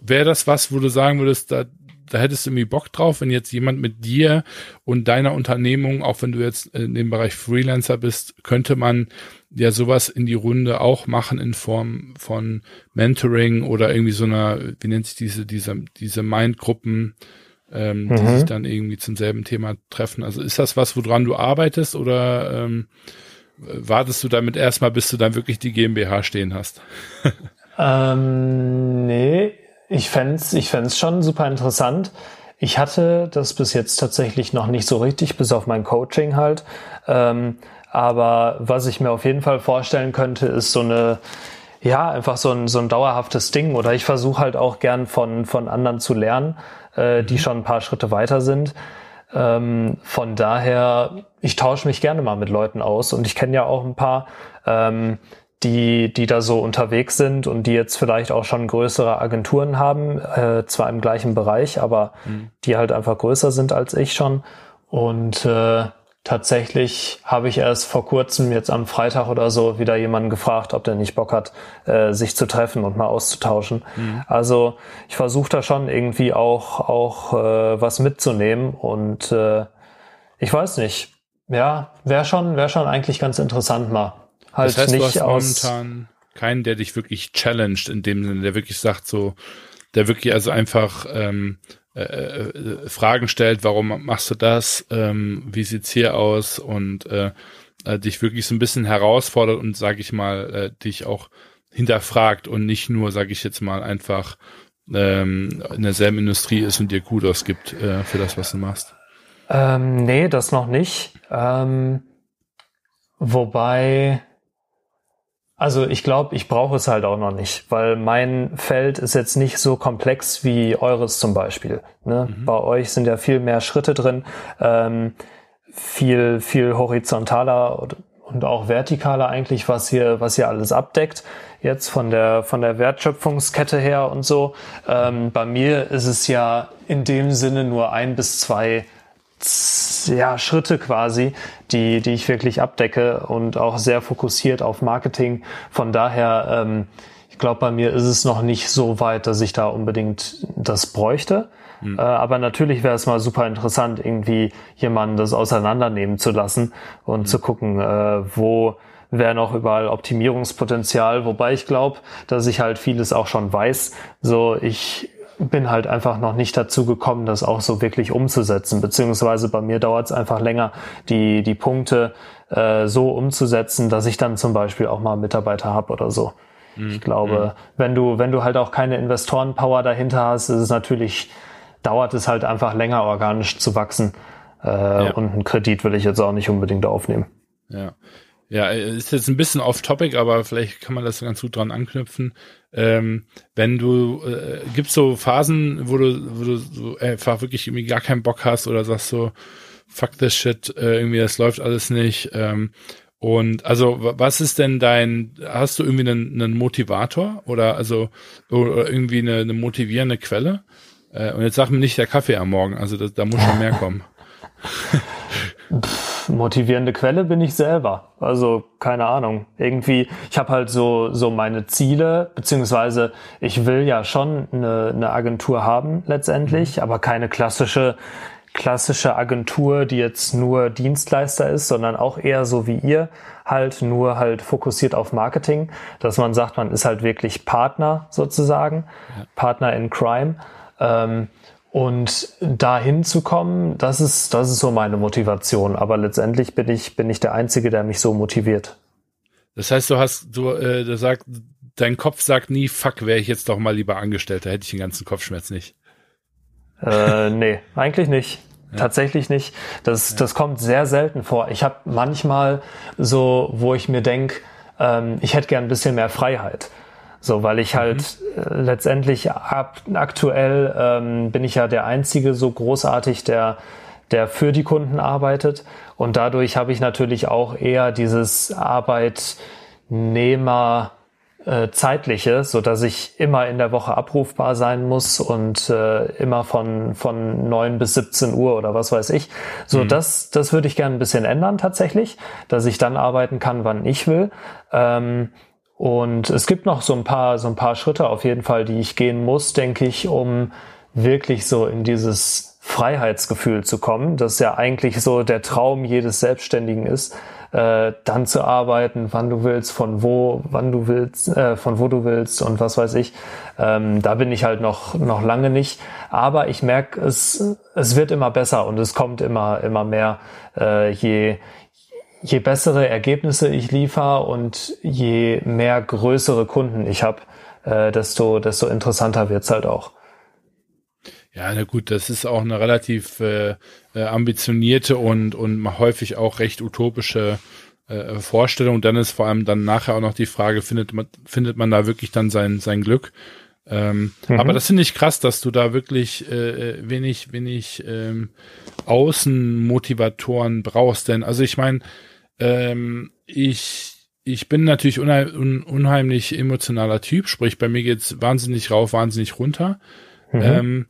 wäre das was, wo du sagen würdest, da, da hättest du irgendwie Bock drauf, wenn jetzt jemand mit dir und deiner Unternehmung, auch wenn du jetzt in dem Bereich Freelancer bist, könnte man ja sowas in die Runde auch machen in Form von Mentoring oder irgendwie so einer, wie nennt sich diese, diese, diese Mindgruppen, ähm, mhm. die sich dann irgendwie zum selben Thema treffen. Also ist das was, woran du arbeitest oder ähm, wartest du damit erstmal, bis du dann wirklich die GmbH stehen hast? ähm, nee, ich fände ich fänd's schon super interessant. Ich hatte das bis jetzt tatsächlich noch nicht so richtig, bis auf mein Coaching halt. Ähm, aber was ich mir auf jeden Fall vorstellen könnte, ist so eine, ja, einfach so ein, so ein dauerhaftes Ding. Oder ich versuche halt auch gern von, von anderen zu lernen, äh, die mhm. schon ein paar Schritte weiter sind. Ähm, von daher, ich tausche mich gerne mal mit Leuten aus und ich kenne ja auch ein paar, ähm, die, die da so unterwegs sind und die jetzt vielleicht auch schon größere Agenturen haben, äh, zwar im gleichen Bereich, aber mhm. die halt einfach größer sind als ich schon. Und äh, Tatsächlich habe ich erst vor kurzem, jetzt am Freitag oder so, wieder jemanden gefragt, ob der nicht Bock hat, äh, sich zu treffen und mal auszutauschen. Mhm. Also ich versuche da schon irgendwie auch, auch äh, was mitzunehmen und äh, ich weiß nicht. Ja, wäre schon, wäre schon eigentlich ganz interessant mal. Halt das heißt, nicht du hast aus momentan keinen, der dich wirklich challenged in dem Sinne, der wirklich sagt so, der wirklich also einfach ähm, äh, äh, Fragen stellt, warum machst du das, ähm, wie sieht's hier aus und äh, äh, dich wirklich so ein bisschen herausfordert und sage ich mal äh, dich auch hinterfragt und nicht nur, sage ich jetzt mal, einfach ähm, in derselben Industrie ist und dir gut ausgibt äh, für das, was du machst. Ähm, nee, das noch nicht. Ähm, wobei also ich glaube, ich brauche es halt auch noch nicht, weil mein Feld ist jetzt nicht so komplex wie eures zum Beispiel. Ne? Mhm. Bei euch sind ja viel mehr Schritte drin, ähm, viel, viel horizontaler und auch vertikaler eigentlich, was hier, was hier alles abdeckt. Jetzt von der, von der Wertschöpfungskette her und so. Ähm, bei mir ist es ja in dem Sinne nur ein bis zwei ja, Schritte quasi, die, die ich wirklich abdecke und auch sehr fokussiert auf Marketing. Von daher, ähm, ich glaube, bei mir ist es noch nicht so weit, dass ich da unbedingt das bräuchte. Mhm. Äh, aber natürlich wäre es mal super interessant, irgendwie jemanden das auseinandernehmen zu lassen und mhm. zu gucken, äh, wo wäre noch überall Optimierungspotenzial, wobei ich glaube, dass ich halt vieles auch schon weiß. So, ich bin halt einfach noch nicht dazu gekommen, das auch so wirklich umzusetzen. Beziehungsweise bei mir dauert es einfach länger, die, die Punkte äh, so umzusetzen, dass ich dann zum Beispiel auch mal Mitarbeiter habe oder so. Mhm. Ich glaube, mhm. wenn du, wenn du halt auch keine Investorenpower dahinter hast, ist es natürlich, dauert es halt einfach länger organisch zu wachsen. Äh, ja. Und einen Kredit will ich jetzt auch nicht unbedingt aufnehmen. Ja. Ja, ist jetzt ein bisschen off-topic, aber vielleicht kann man das ganz gut dran anknüpfen. Ähm, wenn du, äh, gibt's so Phasen, wo du, wo du so einfach wirklich irgendwie gar keinen Bock hast oder sagst so, fuck this shit, äh, irgendwie das läuft alles nicht. Ähm, und also, was ist denn dein, hast du irgendwie einen, einen Motivator oder also oder irgendwie eine, eine motivierende Quelle? Äh, und jetzt sag mir nicht der Kaffee am Morgen, also das, da muss schon mehr kommen. motivierende Quelle bin ich selber. Also keine Ahnung. Irgendwie, ich habe halt so so meine Ziele, beziehungsweise ich will ja schon eine, eine Agentur haben letztendlich, mhm. aber keine klassische klassische Agentur, die jetzt nur Dienstleister ist, sondern auch eher so wie ihr, halt nur halt fokussiert auf Marketing, dass man sagt, man ist halt wirklich Partner sozusagen, ja. Partner in Crime. Ähm, und dahin zu kommen, das ist, das ist so meine Motivation. Aber letztendlich bin ich, bin ich der Einzige, der mich so motiviert. Das heißt, du hast, du, äh, du sagst, dein Kopf sagt nie, fuck, wäre ich jetzt doch mal lieber Angestellter, hätte ich den ganzen Kopfschmerz nicht. Äh, nee, eigentlich nicht. Ja. Tatsächlich nicht. Das, ja. das kommt sehr selten vor. Ich habe manchmal so, wo ich mir denk, ähm, ich hätte gern ein bisschen mehr Freiheit. So, weil ich halt mhm. letztendlich ab, aktuell ähm, bin ich ja der einzige so großartig, der der für die Kunden arbeitet und dadurch habe ich natürlich auch eher dieses Arbeitnehmer äh, zeitliche, so dass ich immer in der Woche abrufbar sein muss und äh, immer von von neun bis 17 Uhr oder was weiß ich. So mhm. das das würde ich gerne ein bisschen ändern tatsächlich, dass ich dann arbeiten kann, wann ich will. Ähm, und es gibt noch so ein paar so ein paar Schritte auf jeden Fall, die ich gehen muss, denke ich, um wirklich so in dieses Freiheitsgefühl zu kommen, das ja eigentlich so der Traum jedes Selbstständigen ist, äh, dann zu arbeiten, wann du willst, von wo, wann du willst, äh, von wo du willst und was weiß ich. Ähm, da bin ich halt noch noch lange nicht, aber ich merke, es es wird immer besser und es kommt immer immer mehr, äh, je je bessere Ergebnisse ich liefere und je mehr größere Kunden ich habe, äh, desto desto interessanter wird's halt auch. Ja, na gut, das ist auch eine relativ äh, äh, ambitionierte und, und häufig auch recht utopische äh, Vorstellung. Dann ist vor allem dann nachher auch noch die Frage, findet man, findet man da wirklich dann sein, sein Glück? Ähm, mhm. Aber das finde ich krass, dass du da wirklich äh, äh, wenig, wenig ähm, Außenmotivatoren brauchst. Denn, also ich meine, ähm, ich ich bin natürlich unheim, unheimlich emotionaler Typ, sprich bei mir geht's wahnsinnig rauf, wahnsinnig runter. Mhm. Ähm,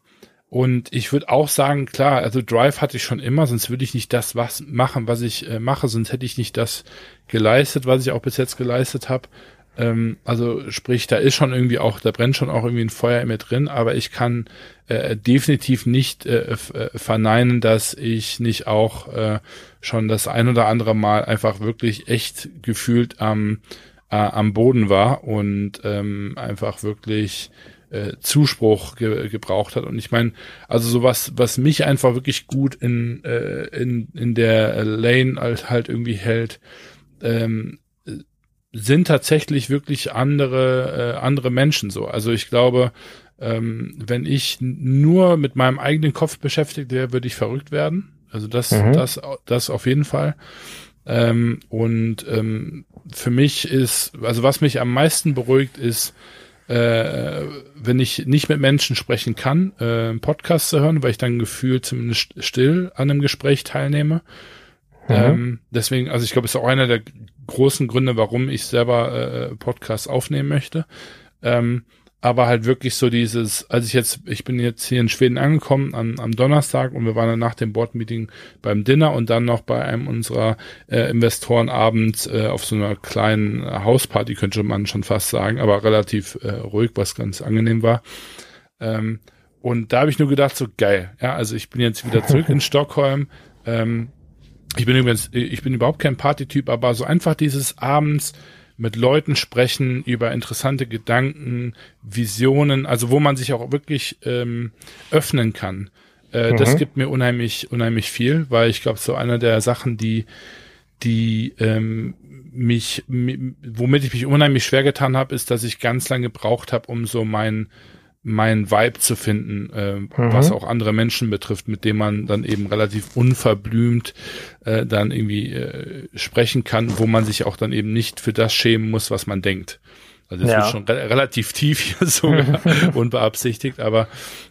und ich würde auch sagen, klar, also Drive hatte ich schon immer, sonst würde ich nicht das was machen, was ich äh, mache, sonst hätte ich nicht das geleistet, was ich auch bis jetzt geleistet habe. Ähm, also sprich, da ist schon irgendwie auch, da brennt schon auch irgendwie ein Feuer in mir drin, aber ich kann äh, definitiv nicht äh, äh, verneinen, dass ich nicht auch äh, schon das ein oder andere Mal einfach wirklich echt gefühlt am, äh, am Boden war und ähm, einfach wirklich äh, Zuspruch ge gebraucht hat. Und ich meine, also sowas, was mich einfach wirklich gut in, äh, in, in der Lane halt, halt irgendwie hält, ähm, sind tatsächlich wirklich andere, äh, andere Menschen so. Also ich glaube, ähm, wenn ich nur mit meinem eigenen Kopf beschäftigt wäre, würde ich verrückt werden. Also das, mhm. das, das auf jeden Fall. Ähm, und ähm, für mich ist, also was mich am meisten beruhigt, ist, äh, wenn ich nicht mit Menschen sprechen kann, äh, einen Podcast zu hören, weil ich dann gefühlt zumindest still an einem Gespräch teilnehme. Mhm. Ähm, deswegen, also ich glaube, es ist auch einer der großen Gründe, warum ich selber äh, Podcasts aufnehmen möchte. Ähm, aber halt wirklich so dieses, als ich jetzt, ich bin jetzt hier in Schweden angekommen am, am Donnerstag und wir waren dann nach dem Boardmeeting beim Dinner und dann noch bei einem unserer äh, Investoren abends äh, auf so einer kleinen Hausparty, könnte man schon fast sagen, aber relativ äh, ruhig, was ganz angenehm war. Ähm, und da habe ich nur gedacht, so geil, ja, also ich bin jetzt wieder zurück in Stockholm. Ähm, ich bin übrigens, ich bin überhaupt kein Partytyp, aber so einfach dieses abends mit Leuten sprechen über interessante Gedanken, Visionen, also wo man sich auch wirklich ähm, öffnen kann. Äh, mhm. Das gibt mir unheimlich, unheimlich viel, weil ich glaube, so einer der Sachen, die, die ähm, mich, womit ich mich unheimlich schwer getan habe, ist, dass ich ganz lange gebraucht habe, um so mein mein Vibe zu finden, äh, mhm. was auch andere Menschen betrifft, mit dem man dann eben relativ unverblümt äh, dann irgendwie äh, sprechen kann, wo man sich auch dann eben nicht für das schämen muss, was man denkt. Also das ja. ist schon re relativ tief hier sogar unbeabsichtigt, aber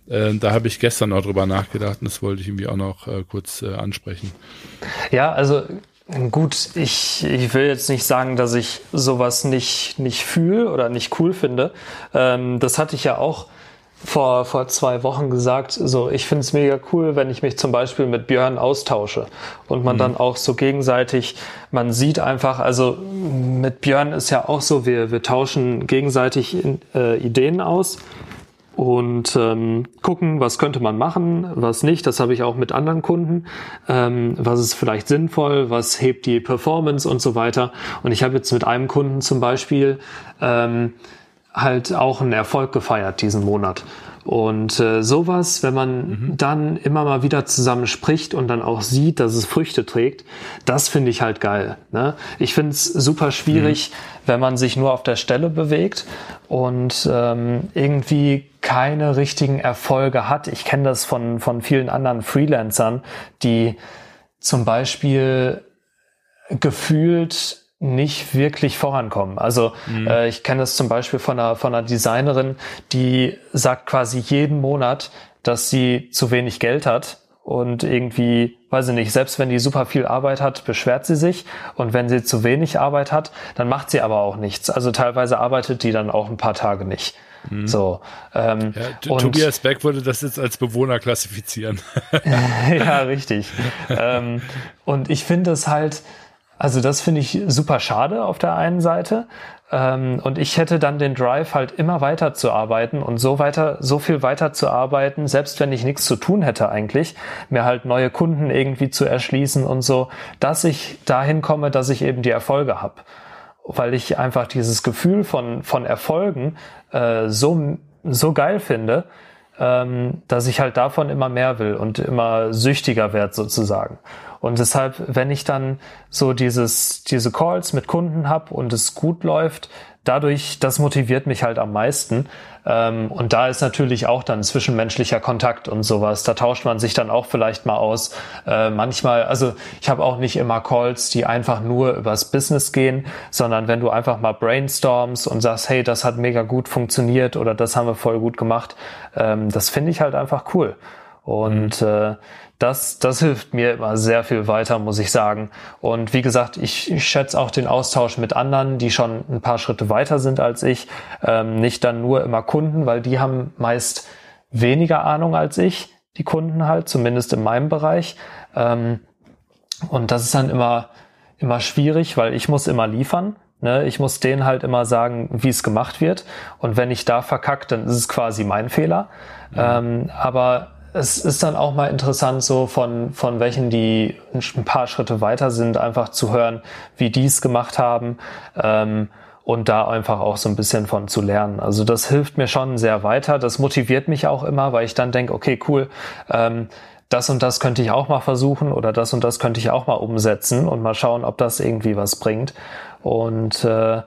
äh, da habe ich gestern noch drüber nachgedacht und das wollte ich irgendwie auch noch äh, kurz äh, ansprechen. Ja, also Gut, ich, ich will jetzt nicht sagen, dass ich sowas nicht, nicht fühle oder nicht cool finde. Ähm, das hatte ich ja auch vor, vor zwei Wochen gesagt, so ich finde es mega cool, wenn ich mich zum Beispiel mit Björn austausche und man mhm. dann auch so gegenseitig, man sieht einfach, also mit Björn ist ja auch so, wir, wir tauschen gegenseitig in, äh, Ideen aus und ähm, gucken, was könnte man machen, was nicht. Das habe ich auch mit anderen Kunden. Ähm, was ist vielleicht sinnvoll, was hebt die Performance und so weiter. Und ich habe jetzt mit einem Kunden zum Beispiel ähm, halt auch einen Erfolg gefeiert diesen Monat. Und äh, sowas, wenn man mhm. dann immer mal wieder zusammen spricht und dann auch sieht, dass es Früchte trägt, das finde ich halt geil. Ne? Ich finde es super schwierig, mhm. wenn man sich nur auf der Stelle bewegt und ähm, irgendwie keine richtigen Erfolge hat. Ich kenne das von, von vielen anderen Freelancern, die zum Beispiel gefühlt nicht wirklich vorankommen. Also mhm. äh, ich kenne das zum Beispiel von einer, von einer Designerin, die sagt quasi jeden Monat, dass sie zu wenig Geld hat und irgendwie, weiß ich nicht, selbst wenn die super viel Arbeit hat, beschwert sie sich und wenn sie zu wenig Arbeit hat, dann macht sie aber auch nichts. Also teilweise arbeitet die dann auch ein paar Tage nicht. Mhm. So. Ähm, ja, und, Tobias Beck würde das jetzt als Bewohner klassifizieren. ja, richtig. ähm, und ich finde es halt, also das finde ich super schade auf der einen Seite. Ähm, und ich hätte dann den Drive halt immer weiter zu arbeiten und so weiter, so viel weiter zu arbeiten, selbst wenn ich nichts zu tun hätte eigentlich, mir halt neue Kunden irgendwie zu erschließen und so, dass ich dahin komme, dass ich eben die Erfolge habe. Weil ich einfach dieses Gefühl von, von Erfolgen äh, so, so geil finde, ähm, dass ich halt davon immer mehr will und immer süchtiger werde sozusagen. Und deshalb, wenn ich dann so dieses, diese Calls mit Kunden habe und es gut läuft, dadurch, das motiviert mich halt am meisten. Ähm, und da ist natürlich auch dann zwischenmenschlicher Kontakt und sowas. Da tauscht man sich dann auch vielleicht mal aus. Äh, manchmal, also ich habe auch nicht immer Calls, die einfach nur übers Business gehen, sondern wenn du einfach mal brainstormst und sagst, hey, das hat mega gut funktioniert oder das haben wir voll gut gemacht, ähm, das finde ich halt einfach cool. Und mhm. äh, das, das hilft mir immer sehr viel weiter, muss ich sagen. Und wie gesagt, ich, ich schätze auch den Austausch mit anderen, die schon ein paar Schritte weiter sind als ich. Ähm, nicht dann nur immer Kunden, weil die haben meist weniger Ahnung als ich, die Kunden halt, zumindest in meinem Bereich. Ähm, und das ist dann immer, immer schwierig, weil ich muss immer liefern. Ne? Ich muss denen halt immer sagen, wie es gemacht wird. Und wenn ich da verkackt, dann ist es quasi mein Fehler. Ja. Ähm, aber es ist dann auch mal interessant, so von, von welchen, die ein paar Schritte weiter sind, einfach zu hören, wie die es gemacht haben ähm, und da einfach auch so ein bisschen von zu lernen. Also das hilft mir schon sehr weiter. Das motiviert mich auch immer, weil ich dann denke, okay, cool, ähm, das und das könnte ich auch mal versuchen oder das und das könnte ich auch mal umsetzen und mal schauen, ob das irgendwie was bringt. Und äh,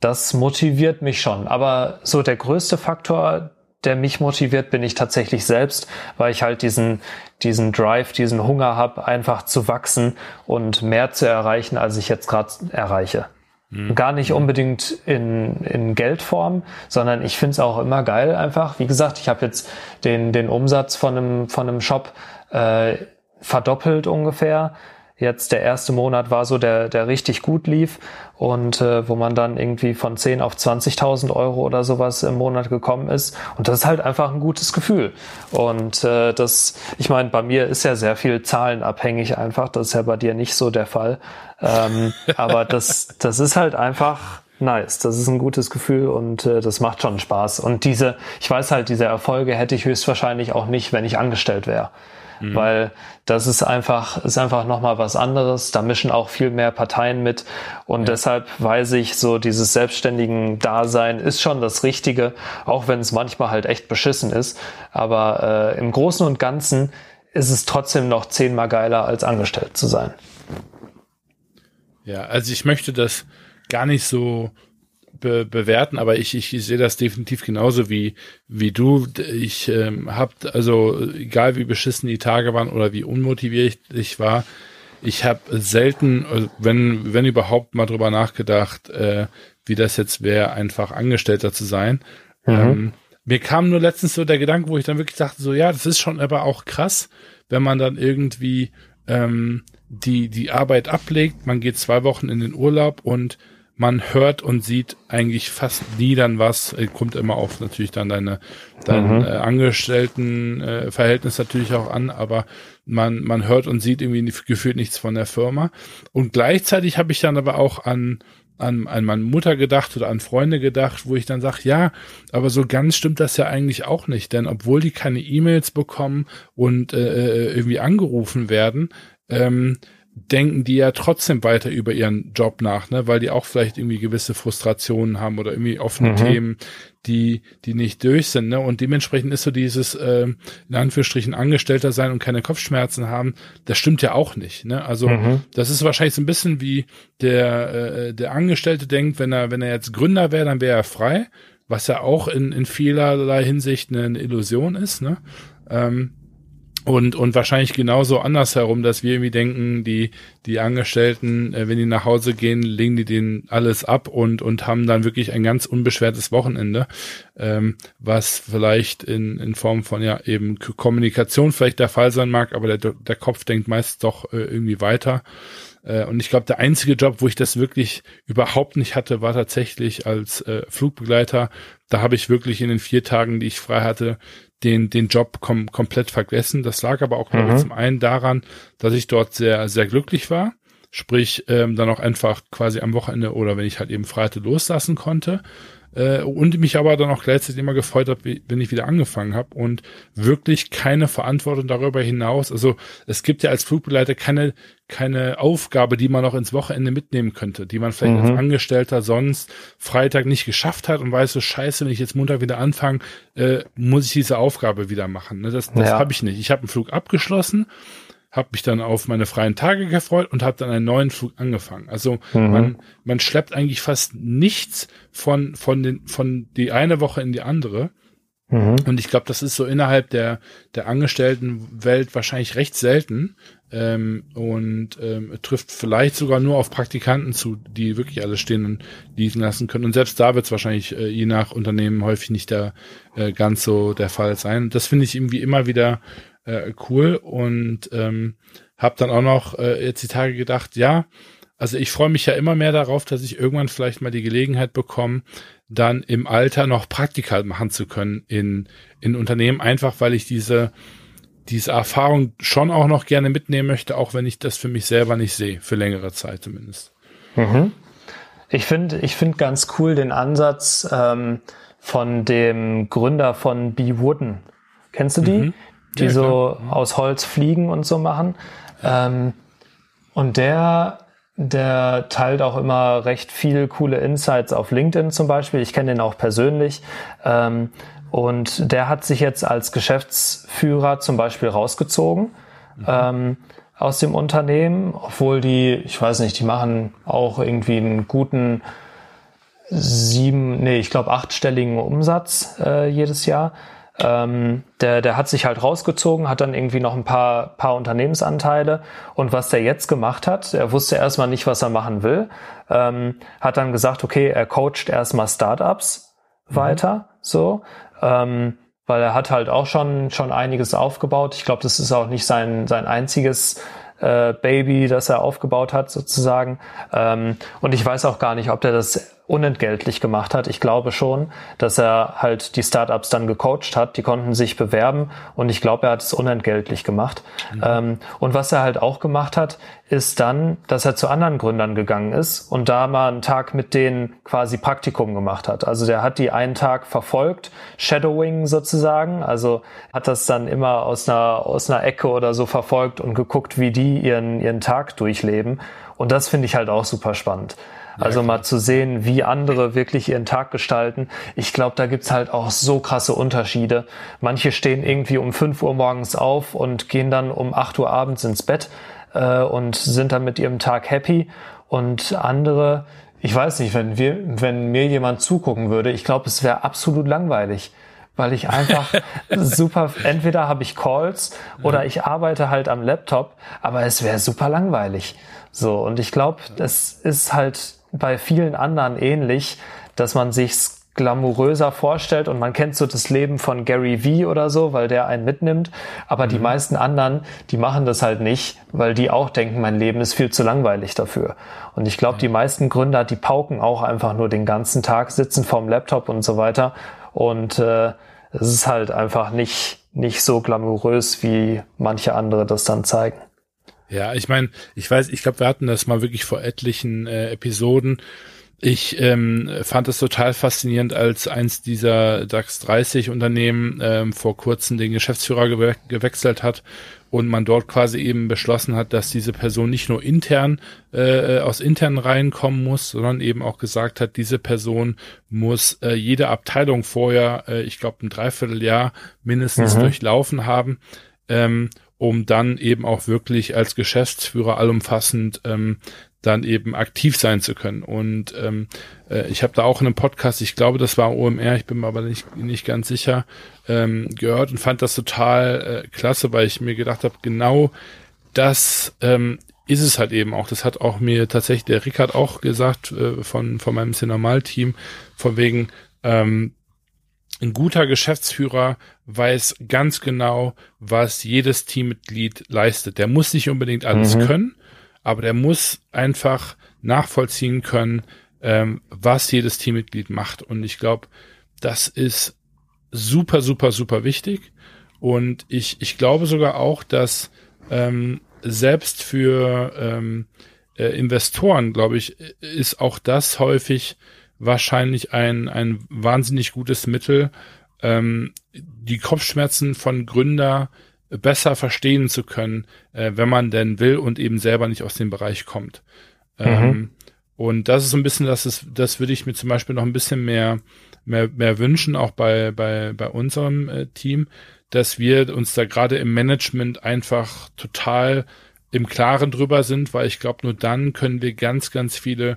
das motiviert mich schon. Aber so der größte Faktor, der mich motiviert, bin ich tatsächlich selbst, weil ich halt diesen, diesen Drive, diesen Hunger habe, einfach zu wachsen und mehr zu erreichen, als ich jetzt gerade erreiche. Mhm. Gar nicht unbedingt in, in Geldform, sondern ich finde es auch immer geil einfach. Wie gesagt, ich habe jetzt den, den Umsatz von einem, von einem Shop äh, verdoppelt ungefähr jetzt der erste Monat war so, der, der richtig gut lief und äh, wo man dann irgendwie von 10 auf 20.000 Euro oder sowas im Monat gekommen ist. Und das ist halt einfach ein gutes Gefühl. Und äh, das, ich meine, bei mir ist ja sehr viel zahlenabhängig einfach. Das ist ja bei dir nicht so der Fall. Ähm, aber das, das ist halt einfach nice. Das ist ein gutes Gefühl und äh, das macht schon Spaß. Und diese, ich weiß halt, diese Erfolge hätte ich höchstwahrscheinlich auch nicht, wenn ich angestellt wäre. Mhm. Weil das ist einfach, ist einfach nochmal was anderes. Da mischen auch viel mehr Parteien mit. Und ja. deshalb weiß ich, so dieses selbstständigen Dasein ist schon das Richtige, auch wenn es manchmal halt echt beschissen ist. Aber äh, im Großen und Ganzen ist es trotzdem noch zehnmal geiler, als angestellt zu sein. Ja, also ich möchte das gar nicht so be bewerten, aber ich, ich, sehe das definitiv genauso wie, wie du. Ich ähm, habe, also egal wie beschissen die Tage waren oder wie unmotiviert ich war, ich habe selten, also wenn, wenn überhaupt mal drüber nachgedacht, äh, wie das jetzt wäre, einfach Angestellter zu sein. Mhm. Ähm, mir kam nur letztens so der Gedanke, wo ich dann wirklich dachte, so ja, das ist schon aber auch krass, wenn man dann irgendwie ähm, die, die Arbeit ablegt, man geht zwei Wochen in den Urlaub und man hört und sieht eigentlich fast nie dann was, äh, kommt immer auf natürlich dann deine, dein mhm. äh, Angestelltenverhältnis äh, natürlich auch an, aber man, man hört und sieht irgendwie gefühlt nichts von der Firma. Und gleichzeitig habe ich dann aber auch an an, an meine Mutter gedacht oder an Freunde gedacht, wo ich dann sage, ja, aber so ganz stimmt das ja eigentlich auch nicht, denn obwohl die keine E-Mails bekommen und äh, äh irgendwie angerufen werden, ähm, denken die ja trotzdem weiter über ihren Job nach, ne, weil die auch vielleicht irgendwie gewisse Frustrationen haben oder irgendwie offene mhm. Themen, die, die nicht durch sind, ne, und dementsprechend ist so dieses, äh, in Anführungsstrichen Angestellter sein und keine Kopfschmerzen haben, das stimmt ja auch nicht, ne, also, mhm. das ist wahrscheinlich so ein bisschen wie der, äh, der Angestellte denkt, wenn er, wenn er jetzt Gründer wäre, dann wäre er frei, was ja auch in, in vielerlei Hinsicht eine, eine Illusion ist, ne, ähm, und, und wahrscheinlich genauso andersherum, dass wir irgendwie denken, die, die Angestellten, äh, wenn die nach Hause gehen, legen die denen alles ab und, und haben dann wirklich ein ganz unbeschwertes Wochenende, ähm, was vielleicht in, in Form von ja eben Kommunikation vielleicht der Fall sein mag, aber der, der Kopf denkt meist doch äh, irgendwie weiter. Äh, und ich glaube, der einzige Job, wo ich das wirklich überhaupt nicht hatte, war tatsächlich als äh, Flugbegleiter. Da habe ich wirklich in den vier Tagen, die ich frei hatte, den, den Job kom komplett vergessen. Das lag aber auch mhm. zum einen daran, dass ich dort sehr, sehr glücklich war. Sprich, ähm, dann auch einfach quasi am Wochenende oder wenn ich halt eben Freitag loslassen konnte äh, und mich aber dann auch gleichzeitig immer gefreut habe, wenn ich wieder angefangen habe und wirklich keine Verantwortung darüber hinaus. Also es gibt ja als Flugbegleiter keine keine Aufgabe, die man noch ins Wochenende mitnehmen könnte, die man vielleicht mhm. als Angestellter sonst Freitag nicht geschafft hat und weiß so scheiße, wenn ich jetzt Montag wieder anfange, äh, muss ich diese Aufgabe wieder machen. Ne? Das, das ja. habe ich nicht. Ich habe einen Flug abgeschlossen habe mich dann auf meine freien Tage gefreut und habe dann einen neuen Flug angefangen. Also mhm. man, man schleppt eigentlich fast nichts von, von, den, von die eine Woche in die andere. Mhm. Und ich glaube, das ist so innerhalb der, der Angestelltenwelt wahrscheinlich recht selten ähm, und ähm, trifft vielleicht sogar nur auf Praktikanten zu, die wirklich alles stehen und liegen lassen können. Und selbst da wird es wahrscheinlich äh, je nach Unternehmen häufig nicht der, äh, ganz so der Fall sein. Und das finde ich irgendwie immer wieder äh, cool und ähm, habe dann auch noch äh, jetzt die Tage gedacht, ja, also ich freue mich ja immer mehr darauf, dass ich irgendwann vielleicht mal die Gelegenheit bekomme, dann im Alter noch Praktika machen zu können in, in Unternehmen, einfach weil ich diese, diese Erfahrung schon auch noch gerne mitnehmen möchte, auch wenn ich das für mich selber nicht sehe, für längere Zeit zumindest. Mhm. Ich finde ich finde ganz cool den Ansatz ähm, von dem Gründer von Be Wooden. Kennst du die? Mhm die ja, so aus Holz fliegen und so machen. Ähm, und der, der teilt auch immer recht viel coole Insights auf LinkedIn zum Beispiel. Ich kenne den auch persönlich. Ähm, und der hat sich jetzt als Geschäftsführer zum Beispiel rausgezogen. Mhm. Ähm, aus dem Unternehmen, obwohl die, ich weiß nicht, die machen auch irgendwie einen guten sieben, nee, ich glaube achtstelligen Umsatz äh, jedes Jahr. Ähm, der, der hat sich halt rausgezogen, hat dann irgendwie noch ein paar, paar Unternehmensanteile. Und was der jetzt gemacht hat, er wusste erstmal nicht, was er machen will, ähm, hat dann gesagt, okay, er coacht erstmal Startups mhm. weiter, so. Ähm, weil er hat halt auch schon, schon einiges aufgebaut. Ich glaube, das ist auch nicht sein, sein einziges äh, Baby, das er aufgebaut hat, sozusagen. Ähm, und ich weiß auch gar nicht, ob der das unentgeltlich gemacht hat. Ich glaube schon, dass er halt die Startups dann gecoacht hat. Die konnten sich bewerben und ich glaube, er hat es unentgeltlich gemacht. Mhm. Ähm, und was er halt auch gemacht hat, ist dann, dass er zu anderen Gründern gegangen ist und da mal einen Tag mit denen quasi Praktikum gemacht hat. Also der hat die einen Tag verfolgt, Shadowing sozusagen. Also hat das dann immer aus einer, aus einer Ecke oder so verfolgt und geguckt, wie die ihren, ihren Tag durchleben. Und das finde ich halt auch super spannend. Also mal zu sehen, wie andere wirklich ihren Tag gestalten. Ich glaube, da gibt's halt auch so krasse Unterschiede. Manche stehen irgendwie um 5 Uhr morgens auf und gehen dann um 8 Uhr abends ins Bett äh, und sind dann mit ihrem Tag happy. Und andere, ich weiß nicht, wenn wir, wenn mir jemand zugucken würde, ich glaube, es wäre absolut langweilig weil ich einfach super, entweder habe ich Calls oder ich arbeite halt am Laptop, aber es wäre super langweilig. So, und ich glaube, das ist halt bei vielen anderen ähnlich, dass man sich glamouröser vorstellt und man kennt so das Leben von Gary Vee oder so, weil der einen mitnimmt. Aber mhm. die meisten anderen, die machen das halt nicht, weil die auch denken, mein Leben ist viel zu langweilig dafür. Und ich glaube, die meisten Gründer, die pauken auch einfach nur den ganzen Tag, sitzen vorm Laptop und so weiter. Und äh, es ist halt einfach nicht, nicht so glamourös, wie manche andere das dann zeigen. Ja, ich meine, ich weiß, ich glaube, wir hatten das mal wirklich vor etlichen äh, Episoden ich ähm, fand es total faszinierend, als eins dieser DAX 30 Unternehmen ähm, vor kurzem den Geschäftsführer gewe gewechselt hat und man dort quasi eben beschlossen hat, dass diese Person nicht nur intern äh, aus internen Reihen kommen muss, sondern eben auch gesagt hat, diese Person muss äh, jede Abteilung vorher, äh, ich glaube ein Dreivierteljahr mindestens mhm. durchlaufen haben. Ähm, um dann eben auch wirklich als Geschäftsführer allumfassend ähm, dann eben aktiv sein zu können. Und ähm, äh, ich habe da auch in einem Podcast, ich glaube, das war OMR, ich bin mir aber nicht, nicht ganz sicher, ähm, gehört und fand das total äh, klasse, weil ich mir gedacht habe, genau das ähm, ist es halt eben auch. Das hat auch mir tatsächlich der Rickard auch gesagt äh, von, von meinem Cinemal-Team, von wegen, ähm, ein guter Geschäftsführer weiß ganz genau, was jedes Teammitglied leistet. Der muss nicht unbedingt alles mhm. können, aber der muss einfach nachvollziehen können, ähm, was jedes Teammitglied macht. Und ich glaube, das ist super, super, super wichtig. Und ich, ich glaube sogar auch, dass ähm, selbst für ähm, äh, Investoren, glaube ich, ist auch das häufig wahrscheinlich ein, ein wahnsinnig gutes Mittel, ähm, die Kopfschmerzen von Gründer besser verstehen zu können, äh, wenn man denn will und eben selber nicht aus dem Bereich kommt. Mhm. Ähm, und das ist so ein bisschen, das ist, das würde ich mir zum Beispiel noch ein bisschen mehr, mehr, mehr wünschen, auch bei, bei, bei unserem äh, Team, dass wir uns da gerade im Management einfach total im Klaren drüber sind, weil ich glaube, nur dann können wir ganz, ganz viele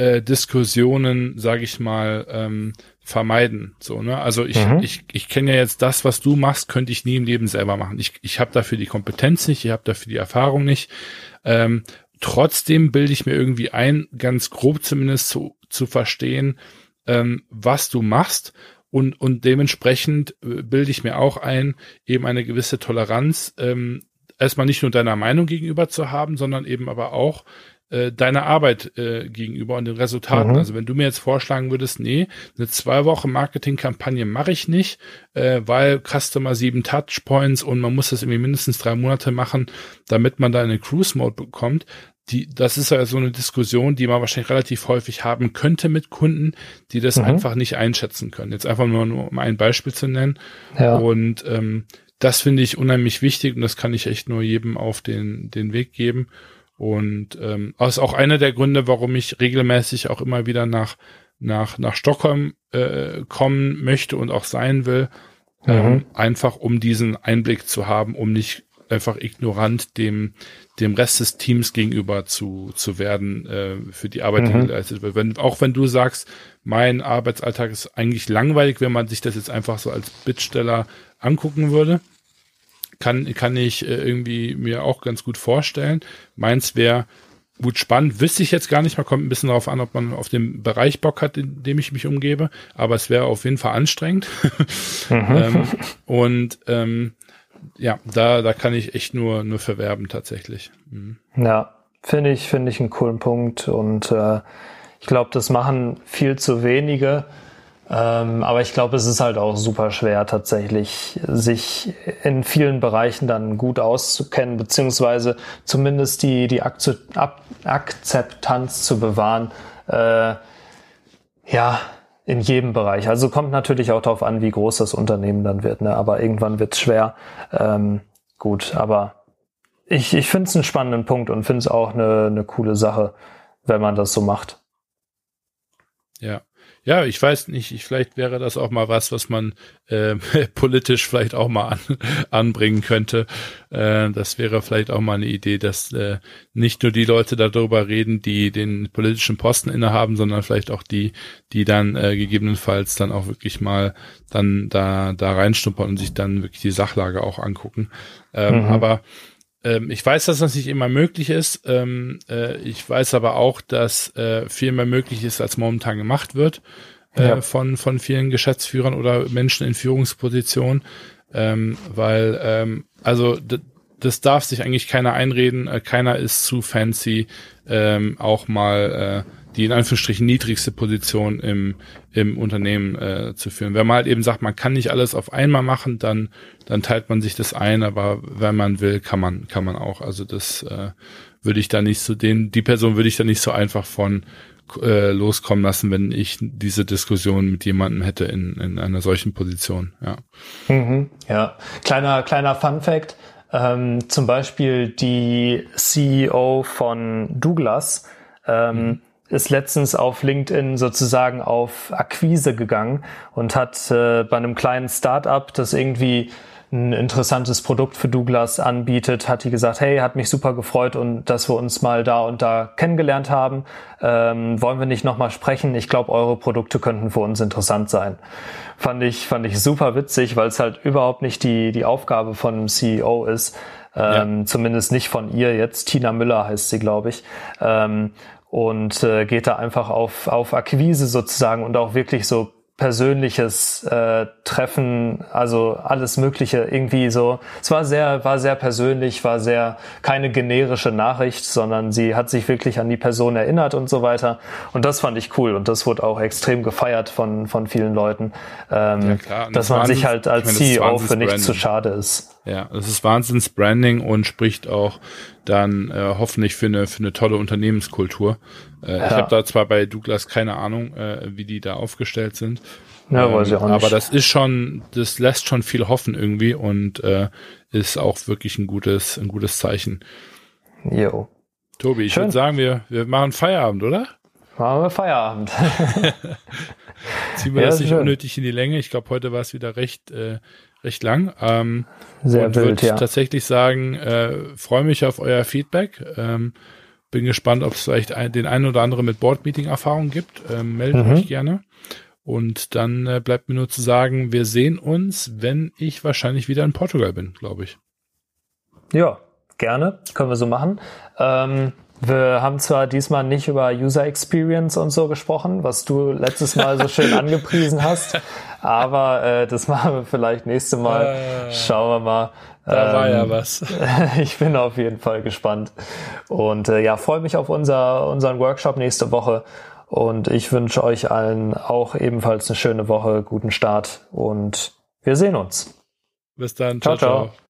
äh, Diskussionen, sage ich mal, ähm, vermeiden. So, ne? Also ich, mhm. ich, ich kenne ja jetzt das, was du machst, könnte ich nie im Leben selber machen. Ich, ich habe dafür die Kompetenz nicht, ich habe dafür die Erfahrung nicht. Ähm, trotzdem bilde ich mir irgendwie ein, ganz grob zumindest zu, zu verstehen, ähm, was du machst. Und, und dementsprechend äh, bilde ich mir auch ein, eben eine gewisse Toleranz, ähm, erstmal nicht nur deiner Meinung gegenüber zu haben, sondern eben aber auch äh, deiner Arbeit äh, gegenüber und den Resultaten. Mhm. Also wenn du mir jetzt vorschlagen würdest, nee, eine zwei Wochen Marketingkampagne mache ich nicht, äh, weil Customer sieben Touchpoints und man muss das irgendwie mindestens drei Monate machen, damit man da eine Cruise Mode bekommt. Die, das ist ja so eine Diskussion, die man wahrscheinlich relativ häufig haben könnte mit Kunden, die das mhm. einfach nicht einschätzen können. Jetzt einfach nur, nur um ein Beispiel zu nennen. Ja. Und ähm, das finde ich unheimlich wichtig und das kann ich echt nur jedem auf den, den Weg geben. Und ähm, das ist auch einer der Gründe, warum ich regelmäßig auch immer wieder nach, nach, nach Stockholm äh, kommen möchte und auch sein will. Mhm. Ähm, einfach um diesen Einblick zu haben, um nicht einfach ignorant dem, dem Rest des Teams gegenüber zu, zu werden äh, für die Arbeit, die mhm. geleistet wird. Wenn, auch wenn du sagst, mein Arbeitsalltag ist eigentlich langweilig, wenn man sich das jetzt einfach so als Bittsteller angucken würde, kann, kann ich äh, irgendwie mir auch ganz gut vorstellen. Meins wäre gut spannend, wüsste ich jetzt gar nicht mal, kommt ein bisschen darauf an, ob man auf den Bereich Bock hat, in dem ich mich umgebe, aber es wäre auf jeden Fall anstrengend. Mhm. ähm, und ähm, ja, da, da kann ich echt nur, nur verwerben tatsächlich. Mhm. Ja, finde ich, finde ich einen coolen Punkt und äh, ich glaube, das machen viel zu wenige. Ähm, aber ich glaube, es ist halt auch super schwer tatsächlich, sich in vielen Bereichen dann gut auszukennen, beziehungsweise zumindest die, die Akzeptanz zu bewahren. Äh, ja, in jedem Bereich. Also kommt natürlich auch darauf an, wie groß das Unternehmen dann wird, ne? aber irgendwann wird es schwer. Ähm, gut, aber ich, ich finde es einen spannenden Punkt und finde es auch eine, eine coole Sache, wenn man das so macht. Ja. Ja, ich weiß nicht, ich, vielleicht wäre das auch mal was, was man äh, politisch vielleicht auch mal an, anbringen könnte. Äh, das wäre vielleicht auch mal eine Idee, dass äh, nicht nur die Leute darüber reden, die den politischen Posten innehaben, sondern vielleicht auch die, die dann äh, gegebenenfalls dann auch wirklich mal dann da da reinstuppern und sich dann wirklich die Sachlage auch angucken. Ähm, mhm. Aber ähm, ich weiß, dass das nicht immer möglich ist. Ähm, äh, ich weiß aber auch, dass äh, viel mehr möglich ist, als momentan gemacht wird. äh, ja. von, von vielen Geschäftsführern oder Menschen in Führungspositionen, ähm, weil, ähm, also das darf sich eigentlich keiner einreden, äh, keiner ist zu fancy, ähm, auch mal äh, die in Anführungsstrichen niedrigste Position im, im Unternehmen äh, zu führen. Wenn man halt eben sagt, man kann nicht alles auf einmal machen, dann, dann teilt man sich das ein, aber wenn man will, kann man, kann man auch. Also das äh, würde ich da nicht so, den, die Person würde ich da nicht so einfach von äh, loskommen lassen, wenn ich diese Diskussion mit jemandem hätte in, in einer solchen Position. Ja. Mhm, ja, kleiner kleiner Fun Fact: ähm, Zum Beispiel die CEO von Douglas ähm, mhm. ist letztens auf LinkedIn sozusagen auf Akquise gegangen und hat äh, bei einem kleinen Startup, das irgendwie ein interessantes Produkt für Douglas anbietet, hat die gesagt, hey, hat mich super gefreut und dass wir uns mal da und da kennengelernt haben. Ähm, wollen wir nicht nochmal sprechen? Ich glaube, eure Produkte könnten für uns interessant sein. Fand ich, fand ich super witzig, weil es halt überhaupt nicht die, die Aufgabe von einem CEO ist. Ähm, ja. Zumindest nicht von ihr jetzt. Tina Müller heißt sie, glaube ich. Ähm, und äh, geht da einfach auf, auf Akquise sozusagen und auch wirklich so persönliches äh, Treffen, also alles Mögliche irgendwie so. Es war sehr, war sehr persönlich, war sehr keine generische Nachricht, sondern sie hat sich wirklich an die Person erinnert und so weiter. Und das fand ich cool und das wurde auch extrem gefeiert von von vielen Leuten, ähm, ja, klar. dass man sich halt als meine, CEO für nichts zu schade ist. Ja, das ist Wahnsinns-Branding und spricht auch dann äh, hoffentlich für eine, für eine tolle Unternehmenskultur. Äh, ja. Ich habe da zwar bei Douglas keine Ahnung, äh, wie die da aufgestellt sind. Ja, ähm, weiß ich auch nicht. Aber das ist schon, das lässt schon viel hoffen irgendwie und äh, ist auch wirklich ein gutes, ein gutes Zeichen. Jo. Tobi, ich würde sagen, wir, wir machen Feierabend, oder? Machen wir Feierabend. Ziehen wir ja, das nicht schön. unnötig in die Länge. Ich glaube, heute war es wieder recht, äh, recht lang. Ähm, Sehr und wild, ja. tatsächlich sagen, äh, freue mich auf euer Feedback. Ähm, bin gespannt, ob es vielleicht ein, den einen oder anderen mit Board-Meeting-Erfahrung gibt. Ähm, meldet mhm. euch gerne. Und dann äh, bleibt mir nur zu sagen, wir sehen uns, wenn ich wahrscheinlich wieder in Portugal bin, glaube ich. Ja, gerne. Können wir so machen. Ähm, wir haben zwar diesmal nicht über User Experience und so gesprochen, was du letztes Mal so schön angepriesen hast, aber äh, das machen wir vielleicht nächste Mal. Äh, Schauen wir mal. Da ähm, war ja ähm, was. ich bin auf jeden Fall gespannt. Und äh, ja, freue mich auf unser, unseren Workshop nächste Woche. Und ich wünsche euch allen auch ebenfalls eine schöne Woche, guten Start und wir sehen uns. Bis dann. ciao. ciao. ciao.